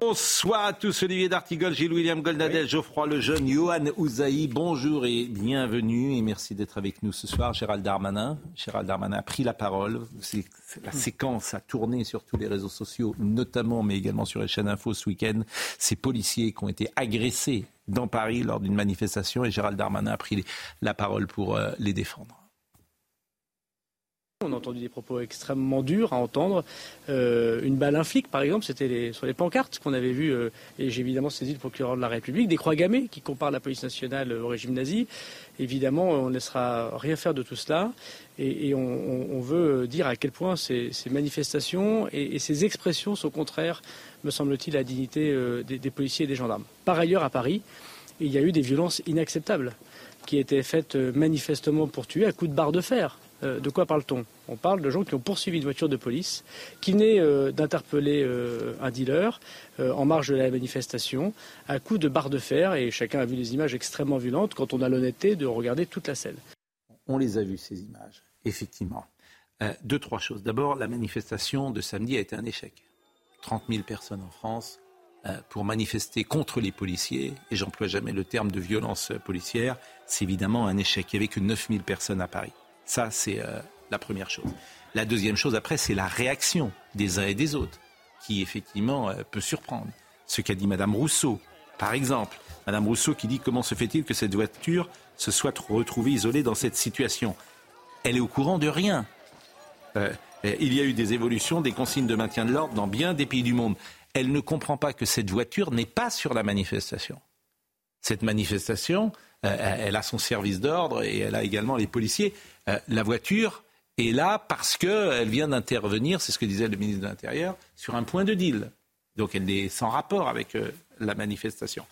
Bonsoir à tous, Olivier D'Artigol, Gilles William Goldadel, Geoffroy Lejeune, Johan Ouzaï, bonjour et bienvenue et merci d'être avec nous ce soir. Gérald Darmanin, Gérald Darmanin a pris la parole. C'est la séquence a tourné sur tous les réseaux sociaux, notamment, mais également sur les chaînes info ce week-end. Ces policiers qui ont été agressés dans Paris lors d'une manifestation et Gérald Darmanin a pris la parole pour euh, les défendre. On a entendu des propos extrêmement durs à entendre. Euh, une balle, un flic, par exemple, c'était sur les pancartes qu'on avait vu, euh, et j'ai évidemment saisi le procureur de la République, des croix gammées qui comparent la police nationale au régime nazi. Évidemment, on ne laissera rien faire de tout cela, et, on, veut dire à quel point ces, manifestations et, ces expressions sont contraires, me semble-t-il, à la dignité euh, des, des policiers et des gendarmes. Par ailleurs, à Paris, il y a eu des violences inacceptables qui étaient faites manifestement pour tuer à coups de barre de fer. Euh, de quoi parle-t-on? On parle de gens qui ont poursuivi une voiture de police, qui venaient euh, d'interpeller euh, un dealer en marge de la manifestation, à coups de barre de fer, et chacun a vu des images extrêmement violentes quand on a l'honnêteté de regarder toute la scène. On les a vues, ces images, effectivement. Deux, trois choses. D'abord, la manifestation de samedi a été un échec. 30 000 personnes en France pour manifester contre les policiers, et j'emploie jamais le terme de violence policière, c'est évidemment un échec. Il n'y avait que 9 000 personnes à Paris. Ça, c'est euh, la première chose. La deuxième chose, après, c'est la réaction des uns et des autres, qui effectivement euh, peut surprendre. Ce qu'a dit Madame Rousseau, par exemple. Madame Rousseau qui dit comment se fait-il que cette voiture se soit retrouvée isolée dans cette situation? Elle est au courant de rien. Euh, il y a eu des évolutions, des consignes de maintien de l'ordre dans bien des pays du monde. Elle ne comprend pas que cette voiture n'est pas sur la manifestation. Cette manifestation, elle a son service d'ordre et elle a également les policiers. Euh, la voiture est là parce qu'elle vient d'intervenir, c'est ce que disait le ministre de l'Intérieur, sur un point de deal. Donc elle est sans rapport avec euh, la manifestation.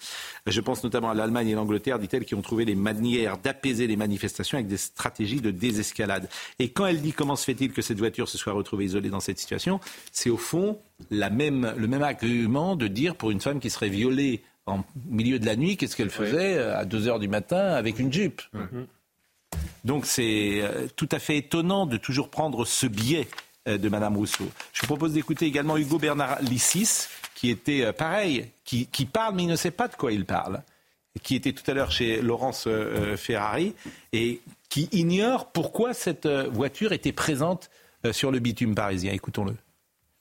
Je pense notamment à l'Allemagne et l'Angleterre, dit-elle, qui ont trouvé les manières d'apaiser les manifestations avec des stratégies de désescalade. Et quand elle dit comment se fait-il que cette voiture se soit retrouvée isolée dans cette situation, c'est au fond même, le même argument de dire pour une femme qui serait violée en milieu de la nuit, qu'est-ce qu'elle faisait euh, à 2 heures du matin avec une jupe donc c'est euh, tout à fait étonnant de toujours prendre ce biais euh, de Madame Rousseau. Je vous propose d'écouter également Hugo Bernard Lissis, qui était pareil, qui, qui parle mais il ne sait pas de quoi il parle, qui était tout à l'heure chez Laurence Ferrari et qui ignore pourquoi cette voiture était présente sur le bitume parisien. Écoutons-le.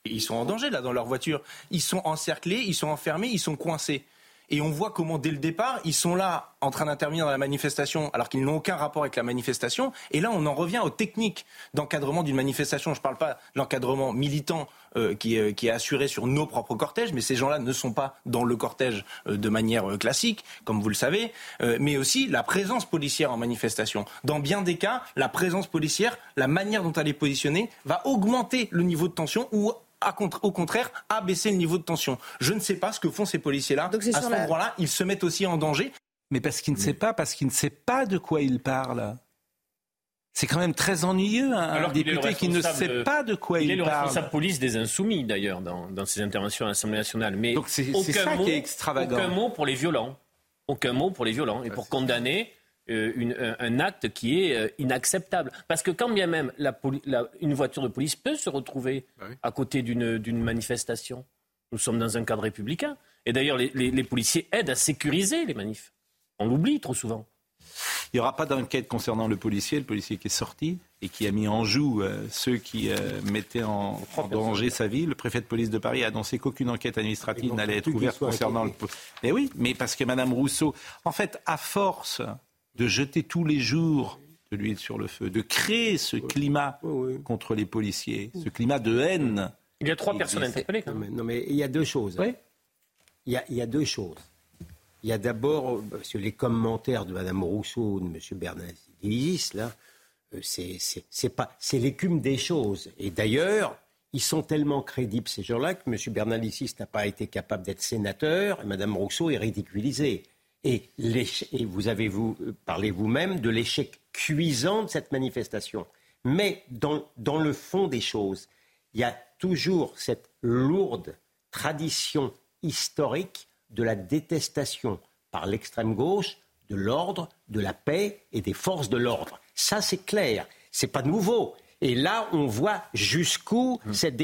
Ils sont en danger là dans leur voiture. Ils sont encerclés, ils sont enfermés, ils sont coincés. Et on voit comment dès le départ, ils sont là en train d'intervenir dans la manifestation alors qu'ils n'ont aucun rapport avec la manifestation. Et là, on en revient aux techniques d'encadrement d'une manifestation. Je ne parle pas de l'encadrement militant euh, qui, est- assuré sur nos propres cortèges, mais ces gens-là ne sont pas dans le cortège euh, de manière euh, classique, comme vous le savez, mais aussi la présence policière en manifestation. Dans bien des cas, la présence policière, la manière dont elle est positionnée, va augmenter le niveau de tension ou au contraire, abaisser le niveau de tension. Je ne sais pas ce que font ces policiers-là. À ce la- endroit-là, ils se mettent aussi en danger. Mais parce qu'il ne sait pas, parce qu'il ne sait pas de quoi il parle. C'est quand même très ennuyeux, un, Alors le député qui ne responsable sait pas de quoi Il il, est le parle. responsable police des Insoumis, d'ailleurs, dans, dans ses interventions à l'Assemblée nationale. Mais Donc c'est ça mot, qui est extravagant. Aucun mot pour les violents. Aucun mot pour les violents. Et pour condamner euh, une- un, acte qui est euh, inacceptable. Parce que quand bien même la poli- la- une voiture de police peut se retrouver à côté d'une d'une manifestation, nous sommes dans un cadre républicain. Et d'ailleurs, les, les- les policiers aident à sécuriser les manifs. On l'oublie trop souvent. Il n'y aura pas d'enquête concernant le policier, le policier qui est sorti et qui a mis en joue euh, ceux qui euh, mettaient en, en danger sa vie. Le préfet de police de Paris a annoncé qu'aucune enquête administrative n'allait être ouverte concernant le. Mais oui, mais parce que Madame Rousseau, en fait, à force de jeter tous les jours de l'huile sur le feu, de créer ce climat contre les policiers, ce climat de haine. Il y a trois personnes interpellées. quand Non mais, non, mais il y a deux choses. Oui. Il, y a, il y a deux choses. Il y a d'abord, parce que les commentaires de Mme Rousseau, de M. Bernardis, là, euh, pas, c'est l'écume des choses. Et d'ailleurs, ils sont tellement crédibles, ces gens-là, que M. Bernalicis n'a pas été capable d'être sénateur et Mme Rousseau est ridiculisée. Et, et vous avez vous, euh, parlé vous-même de l'échec cuisant de cette manifestation. Mais dans, dans le fond des choses, il y a toujours cette lourde tradition historique de la détestation par l'extrême gauche de l'ordre, de la paix et des forces de l'ordre. Ça, c'est clair. C'est pas nouveau. Et là, on voit jusqu'où mmh. cette,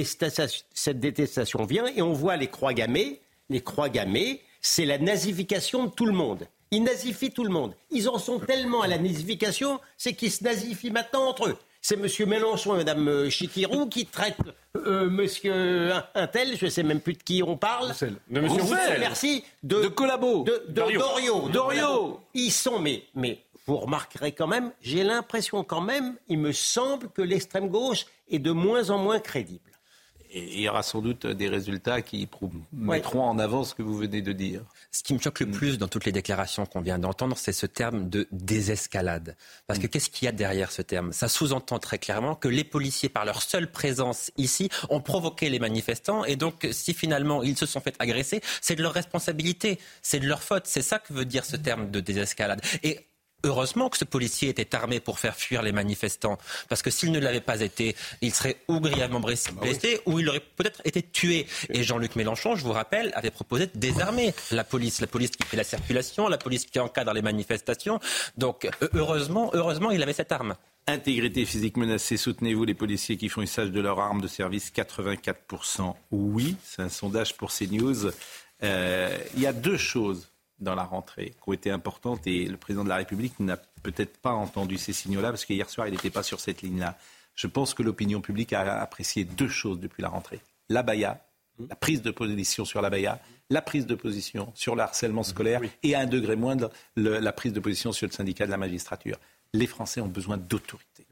détestation, vient et on voit les croix gammées. Les croix gammées, c'est la nazification de tout le monde. Ils nazifient tout le monde. Ils en sont tellement à la nazification, c'est qu'ils se nazifient maintenant entre eux. C'est M. Mélenchon et Mme euh, Chikirou qui traitent euh, Monsieur Intel, je ne sais même plus de qui on parle. De Monsieur Roussel. Merci. De, de Collabo. De, Dorio. Dorio. Ils sont, mais, mais vous remarquerez quand même, j'ai l'impression quand même, il me semble que l'extrême gauche est de moins en moins crédible. Et il y aura sans doute des résultats qui mettront en avant ce que vous venez de dire. Ce qui me choque le plus dans toutes les déclarations qu'on vient d'entendre, c'est ce terme de désescalade. Parce que qu'est-ce qu'il y a derrière ce terme? Ça sous-entend très clairement que les policiers, par leur seule présence ici, ont provoqué les manifestants. Et donc, si finalement ils se sont fait agresser, c'est de leur responsabilité, c'est de leur faute. C'est ça que veut dire ce terme de désescalade. Et Heureusement que ce policier était armé pour faire fuir les manifestants. Parce que s'il ne l'avait pas été, il serait ou grièvement blessé, ah ou il aurait peut-être été tué. Et Jean-Luc Mélenchon, je vous rappelle, avait proposé de désarmer la police. La police qui fait la circulation, la police qui encadre les manifestations. Donc, heureusement, heureusement, il avait cette arme. Intégrité physique menacée, soutenez-vous les policiers qui font usage de leur arme de service 84% oui. C'est un sondage pour CNews. Euh, il y a deux choses dans la rentrée qui ont été importantes et le président de la République n'a peut-être pas entendu ces signaux-là parce qu'hier soir, il n'était pas sur cette ligne-là. Je pense que l'opinion publique a apprécié deux choses depuis la rentrée. La Baïa, la prise de position sur la Baïa, la prise de position sur le harcèlement scolaire et à un degré moindre la prise de position sur le syndicat de la magistrature. Les Français ont besoin d'autorité.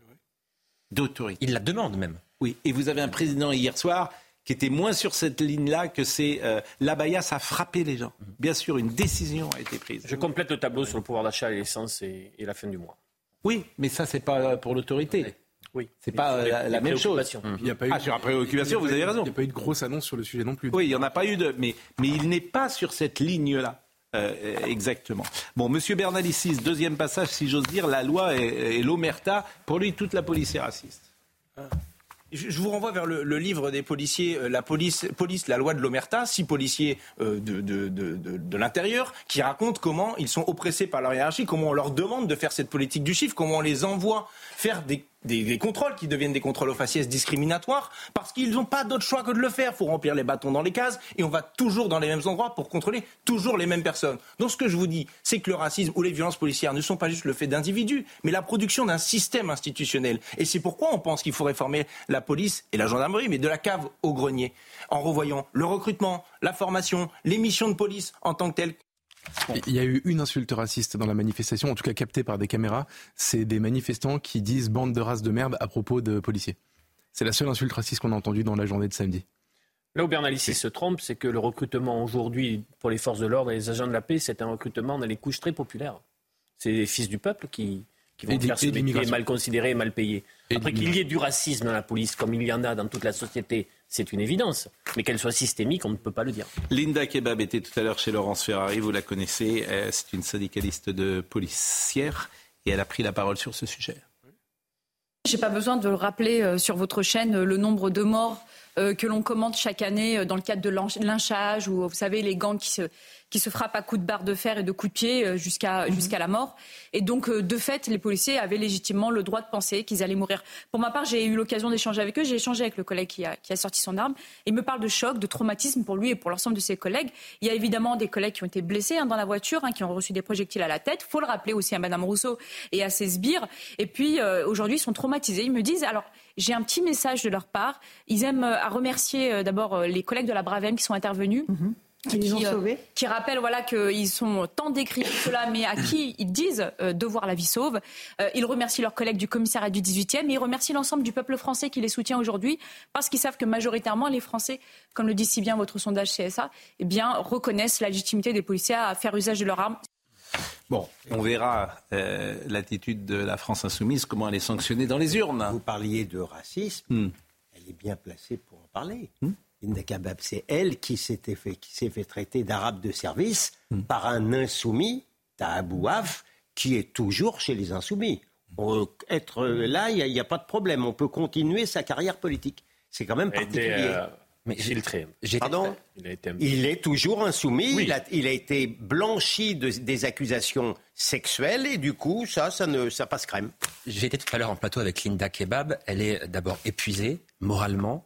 D'autorité. Ils la demandent même. Oui, et vous avez un président hier soir qui était moins sur cette ligne-là que c'est euh, l'abaya, ça a frappé les gens. Bien sûr, une décision a été prise. Je complète le tableau sur le pouvoir d'achat et l'essence et, la fin du mois. Oui, mais ça, c'est pas pour l'autorité. Oui. C'est pas euh, la, même chose. Il y a pas eu ah, sur la préoccupation, vous avez raison. Il n'y a pas eu de grosse annonce sur le sujet non plus. Oui, il n'y en a pas eu de. Mais, mais il n'est pas sur cette ligne-là. Euh, exactement. Bon, Monsieur Bernalicis, deuxième passage, si j'ose dire, la loi et, l'omerta. Pour lui, toute la police est raciste. Ah. Je vous renvoie vers le, livre des policiers, euh, la police, police, la loi de l'Omerta, six policiers euh, de, de, de, de l'intérieur, qui racontent comment ils sont oppressés par leur hiérarchie, comment on leur demande de faire cette politique du chiffre, comment on les envoie faire des des, contrôles qui deviennent des contrôles aux faciès discriminatoires parce qu'ils n'ont pas d'autre choix que de le faire. Il faut remplir les bâtons dans les cases et on va toujours dans les mêmes endroits pour contrôler toujours les mêmes personnes. Donc ce que je vous dis, c'est que le racisme ou les violences policières ne sont pas juste le fait d'individus, mais la production d'un système institutionnel. Et c'est pourquoi on pense qu'il faut réformer la police et la gendarmerie, mais de la cave au grenier, en revoyant le recrutement, la formation, les missions de police en tant que telles il y a eu une insulte raciste dans la manifestation, en tout cas captée par des caméras. C'est des manifestants qui disent bande de race de merde à propos de policiers. C'est la seule insulte raciste qu'on a entendue dans la journée de samedi. Là où Bernalicis se trompe, c'est que le recrutement aujourd'hui pour les forces de l'ordre et les agents de la paix, c'est un recrutement dans les couches très populaires. C'est les fils du peuple qui, qui vont faire ce métier mal considéré et mal payé. Après qu'il y ait du racisme dans la police, comme il y en a dans toute la société, c'est une évidence. Mais qu'elle soit systémique, on ne peut pas le dire. Linda Kebab était tout à l'heure chez Laurence Ferrari, vous la connaissez. Euh, c'est une syndicaliste de policière et elle a pris la parole sur ce sujet. J'ai pas besoin de le rappeler euh, sur votre chaîne euh, le nombre de morts que l'on commente chaque année dans le cadre de lynchage ou vous savez les gangs qui se qui se frappent à coups de barre de fer et de coups de pied euh, jusqu'à mhm. jusqu'à la mort. Et donc, euh, de fait, les policiers avaient légitimement le droit de penser qu'ils allaient mourir. Pour ma part, j'ai eu l'occasion d'échanger avec eux. J'ai échangé avec le collègue qui a, qui a sorti son arme. Il me parle de choc, de traumatisme pour lui et pour l'ensemble de ses collègues. Il y a évidemment des collègues qui ont été blessés hein, dans la voiture, hein, qui ont reçu des projectiles à la tête. faut le rappeler aussi à Madame Rousseau et à ses sbires. Et puis, euh, aujourd'hui, ils sont traumatisés. Ils me disent, alors, j'ai un petit message de leur part. Ils aiment à remercier d'abord les collègues de la Bravem qui sont intervenus. Mhm qui, euh, qui rappellent voilà qu'ils sont tant décrits cela, mais à qui ils disent euh, devoir la vie sauve. Euh, ils remercient leurs collègues du commissariat du 18e et ils remercient l'ensemble du peuple français qui les soutient aujourd'hui parce qu'ils savent que majoritairement les Français, comme le dit si bien votre sondage CSA, eh bien reconnaissent la légitimité des policiers à faire usage de leurs armes. Bon, on verra l'attitude de la France insoumise, comment elle est sanctionnée dans les urnes. Vous parliez de racisme. Hmm. Elle est bien placée pour en parler. Linda Kabab, c'est elle qui s'était fait, qui s'est fait traiter d'arabe de service par un insoumis, Tahabouaf, qui est toujours chez les insoumis. On- être là, il n'y a, pas de problème. On peut continuer sa carrière politique. C'est quand même particulier. euh, filtré. J'étais- Pardon Il a été Il est toujours insoumis. Oui. Il, a, il a été blanchi de- des accusations sexuelles et du coup, ça, ça, ne, ça passe crème. J'étais tout à l'heure en plateau avec Linda Kebab. Elle est d'abord épuisée moralement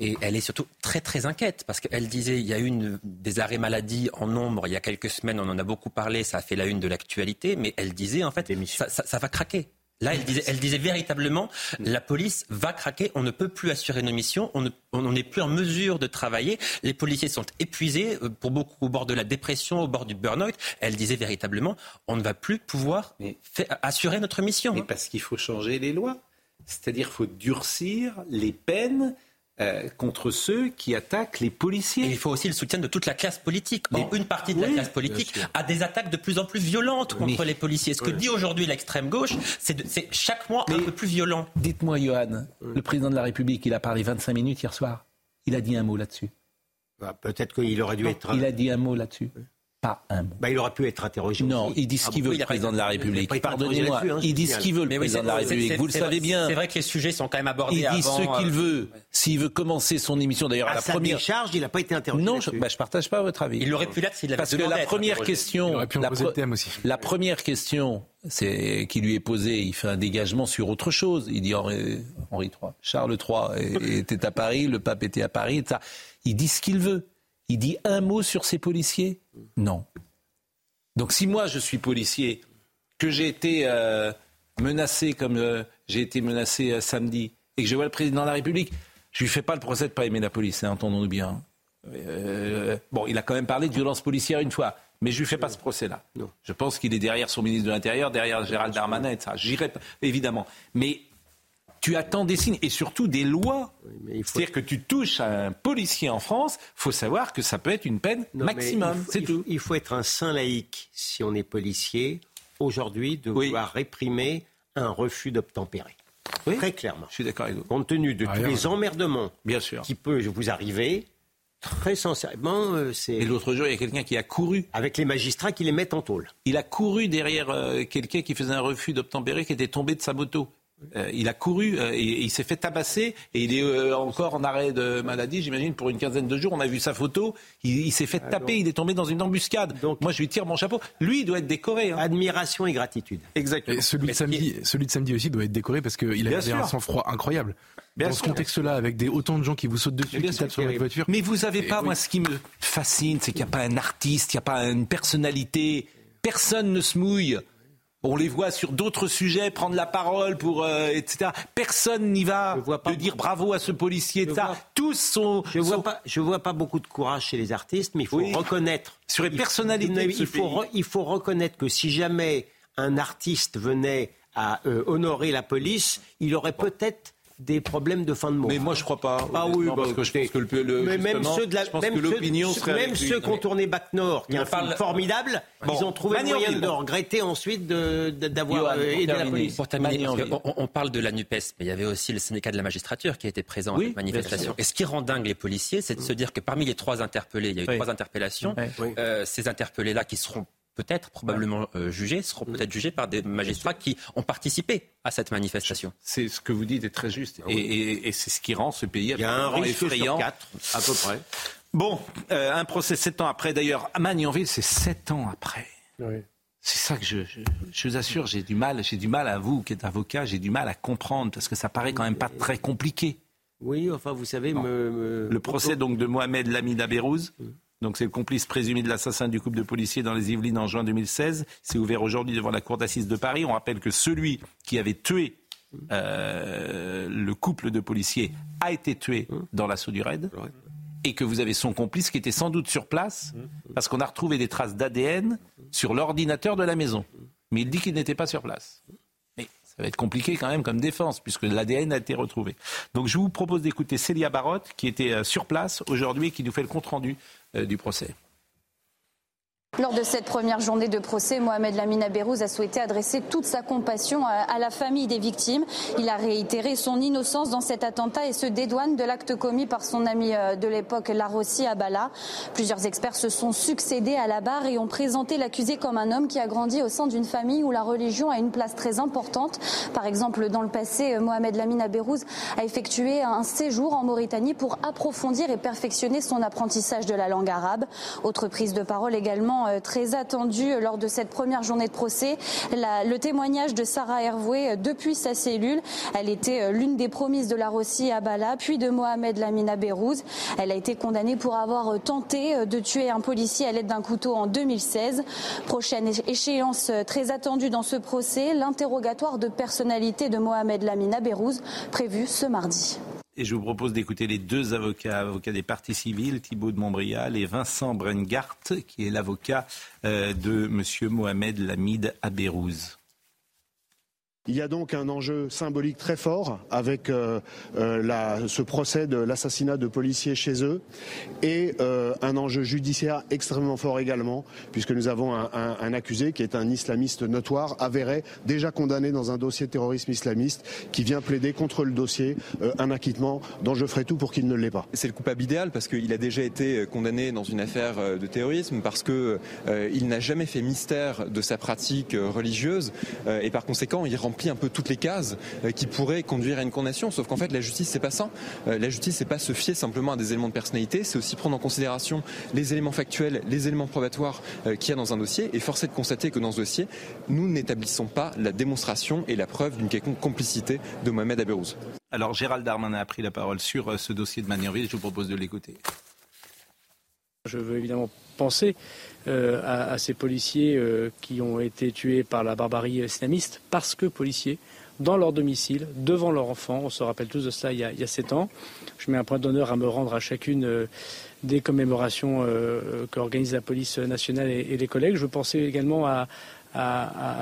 et elle est surtout très très inquiète parce qu'elle disait il y a eu une, des arrêts maladie en nombre il y a quelques semaines, on en a beaucoup parlé, ça a fait la une de l'actualité, mais elle disait en fait ça, ça- ça va craquer. Là, elle disait, elle disait véritablement, la police va craquer, on ne peut plus assurer nos missions, on ne- on n'est plus en mesure de travailler, les policiers sont épuisés, euh, pour beaucoup au bord de la dépression, au bord du burn-out. Elle disait véritablement, on ne va plus pouvoir assurer notre mission. Mais parce qu'il faut changer les lois. C'est-à-dire qu'il faut durcir les peines euh, contre ceux qui attaquent les policiers. Et il faut aussi le soutien de toute la classe politique. Or, une partie de la classe politique a des attaques de plus en plus violentes contre Mais- les policiers. Ce que dit aujourd'hui l'extrême gauche, c'est chaque mois un peu plus violent. Dites-moi, Johan, le président de la République, il a parlé 25 minutes hier soir. Il a dit un mot là-dessus. Bah, Peut-être qu'il aurait dû être. Il a dit un mot là-dessus. Pas un mot. Bah, il aurait pu être interrogé. Non, aussi. il dit ce Ah qu'il veut, le président de la République. interrogé Pardonnez-moi, hein, il dit ce qu'il veut, le président de la République. Vous le savez bien. C'est vrai que les sujets sont quand même abordés Il dit avant. ce qu'il euh, veut. S'il veut commencer son émission, d'ailleurs, à À la sa première. décharge, il n'a pas été interrogé. Non, je, là-dessus. bah, partage pas votre avis. Il aurait pu l'être s'il avait Parce que la première interrogé. question, Il aurait pu en la, poser pre- le thème aussi. la première question, c'est qui lui est posée. Il fait un dégagement sur autre chose. Il dit Henri, Henri III, Charles III était à Paris, le pape était à Paris. etc. Il dit ce qu'il veut. Il dit un mot sur ces policiers Non. Donc si moi je suis policier, que j'ai été euh, menacé comme euh, j'ai été menacé euh, samedi, et que je vois le président de la République, je lui fais pas le procès de pas aimer la police, hein, entendons-nous bien. Bon, il a quand même parlé de violence policière une fois, mais je lui fais pas ce procès-là. Je pense qu'il est derrière son ministre de l'Intérieur, derrière Gérald Darmanin, etc. J'irai pas- évidemment, mais tu attends des signes et surtout des lois. il faut- C'est-à-dire que tu touches à un policier en France, faut savoir que ça peut être une peine Non, maximum. il faut- C'est il tout. Il faut être un saint laïque si on est policier aujourd'hui de Oui. vouloir réprimer un refus d'obtempérer. Oui. Très clairement. Je suis d'accord avec vous. Compte tenu de tous les emmerdements Bien sûr. qui peuvent vous arriver, très sincèrement, euh, c'est Et l'autre jour, il y a quelqu'un qui a couru. avec les magistrats qui les mettent en tôle. Il a couru derrière euh, quelqu'un qui faisait un refus d'obtempérer, qui était tombé de sa moto. Euh, il a couru euh, et, et il s'est fait tabasser et il est euh, encore en arrêt de maladie, j'imagine, pour une quinzaine de jours. On a vu sa photo. Il, il s'est fait taper, il est tombé dans une embuscade. Donc- Moi, je lui tire mon chapeau. Lui, il doit être décoré. hein. Admiration et gratitude. Exactement. Et celui, de samedi, celui de samedi aussi doit être décoré parce qu'il avait un sang-froid incroyable. Bien Dans ce contexte-là, avec des, autant de gens qui vous sautent dessus, Bien qui tapent sur votre voiture. Mais vous avez Et pas, oui. moi, ce qui me fascine, c'est qu'il n'y a pas un artiste, il n'y a pas une personnalité. Personne ne se mouille. On les voit sur d'autres sujets prendre la parole pour euh, etc. Personne n'y va Je vois pas de dire bravo à ce policier, etc. vois- Tous sont, Je vois sont- pas, je vois pas beaucoup de courage chez les artistes, mais il faut Oui. reconnaître. Sur les personnalités il faut, pays. re- il faut reconnaître que si jamais un artiste venait à euh, honorer la police, il aurait peut-être des problèmes de fin de mots. Mais moi, je crois pas. Ah oui, bah, parce que je pense que le, le- mais même ceux de la, je pense même que ceux- l'opinion serait même ceux qui ont tourné Bac Nord, qui est On un film parle- formidable, Bon, ils ont trouvé le moyen de regretter ensuite d'avoir euh, pour aidé la terminer. police. Pour terminer, on, on parle de la NUPES, mais il y avait aussi le syndicat de la magistrature qui était présent à cette manifestation. Et ce qui rend dingue les policiers, c'est de se dire que parmi les trois interpellés, il y a eu Oui. trois interpellations. Oui. euh, ces interpellés-là qui seront peut-être, probablement euh, jugés, seront peut-être jugés par des magistrats qui ont participé à cette manifestation. C'est ce que vous dites est très juste. Et, et- et c'est ce qui rend ce pays Ah Il y a un risque effrayant. sur quatre, à peu près. Bon, euh, un procès sept ans après. D'ailleurs, à Magnanville, c'est sept ans après. C'est ça que je, je, je vous assure, j'ai du mal, j'ai du mal à vous qui êtes avocat, j'ai du mal à comprendre parce que ça paraît quand même pas très compliqué. Oui, enfin, vous savez, me, me- Le procès donc de Mohamed Lamid Abérouz, donc c'est le complice présumé de l'assassin du couple de policiers dans les Yvelines en juin 2016, c'est ouvert aujourd'hui devant la cour d'assises de Paris. On rappelle que celui qui avait tué euh, le couple de policiers a été tué dans l'assaut du raid. Et que vous avez son complice qui était sans doute sur place, parce qu'on a retrouvé des traces d'ADN sur l'ordinateur de la maison. Mais il dit qu'il n'était pas sur place. Mais ça va être compliqué quand même comme défense, puisque l'ADN a été retrouvé. Donc je vous propose d'écouter Célia Barotte, qui était euh, sur place aujourd'hui et qui nous fait le compte-rendu du procès. Lors de cette première journée de procès, Mohamed Lamine Bérouz a souhaité adresser toute sa compassion à la famille des victimes. Il a réitéré son innocence dans cet attentat et se dédouane de l'acte commis par son ami euh, de l'époque, Larossi Abala. Plusieurs experts se sont succédés à la barre et ont présenté l'accusé comme un homme qui a grandi au sein d'une famille où la religion a une place très importante. Par exemple, dans le passé, euh, Mohamed Lamine Bérouz a effectué un séjour en Mauritanie pour approfondir et perfectionner son apprentissage de la langue arabe. Autre prise de parole également euh, très attendue lors de cette première journée de procès. le témoignage de Sarah Hervoué euh, depuis sa cellule. Elle était euh, l'une des promises de la Rossi à Bala, puis de Mohamed Lamina Bérouz. Elle a été condamnée pour avoir tenté de tuer un policier à l'aide d'un couteau en 2016. Prochaine échéance très attendue dans ce procès, l'interrogatoire de personnalité de Mohamed Lamina Bérouz prévu ce mardi. Et je vous propose d'écouter les deux avocats, avocats des parties civiles, Thibault de Montbrial et Vincent Brengart, qui est l'avocat euh, de M. Mohamed Lamid Abérouz. Il y a donc un enjeu symbolique très fort avec euh, euh, ce procès de l'assassinat de policiers chez eux et euh, un enjeu judiciaire extrêmement fort également, puisque nous avons un, accusé qui est un islamiste notoire, avéré, déjà condamné dans un dossier de terrorisme islamiste, qui vient plaider contre le dossier un acquittement dont je ferai tout pour qu'il ne l'ait pas. C'est le coupable idéal parce qu'il a déjà été condamné dans une affaire de terrorisme, parce qu'il n'a jamais fait mystère de sa pratique religieuse et par conséquent il remplit un peu toutes les cases euh, qui pourraient conduire à une condamnation. Sauf qu'en fait, la justice, c'est pas ça. Euh, la justice, c'est pas se fier simplement à des éléments de personnalité, c'est aussi prendre en considération les éléments factuels, les éléments probatoires euh, qu'il y a dans un dossier. Et force de constater que dans ce dossier, nous n'établissons pas la démonstration et la preuve d'une quelconque complicité de Mohamed Aberouz. Alors, Gérald Darmanin a pris la parole sur ce dossier de Magnanville. Je vous propose de l'écouter. Je veux évidemment penser euh, à, ces policiers euh, qui ont été tués par la barbarie islamiste parce que policiers, dans leur domicile, devant leurs enfants. On se rappelle tous de ça il y a, sept ans. Je mets un point d'honneur à me rendre à chacune euh, des commémorations qu'organise la police nationale et, les collègues. Je pensais également à,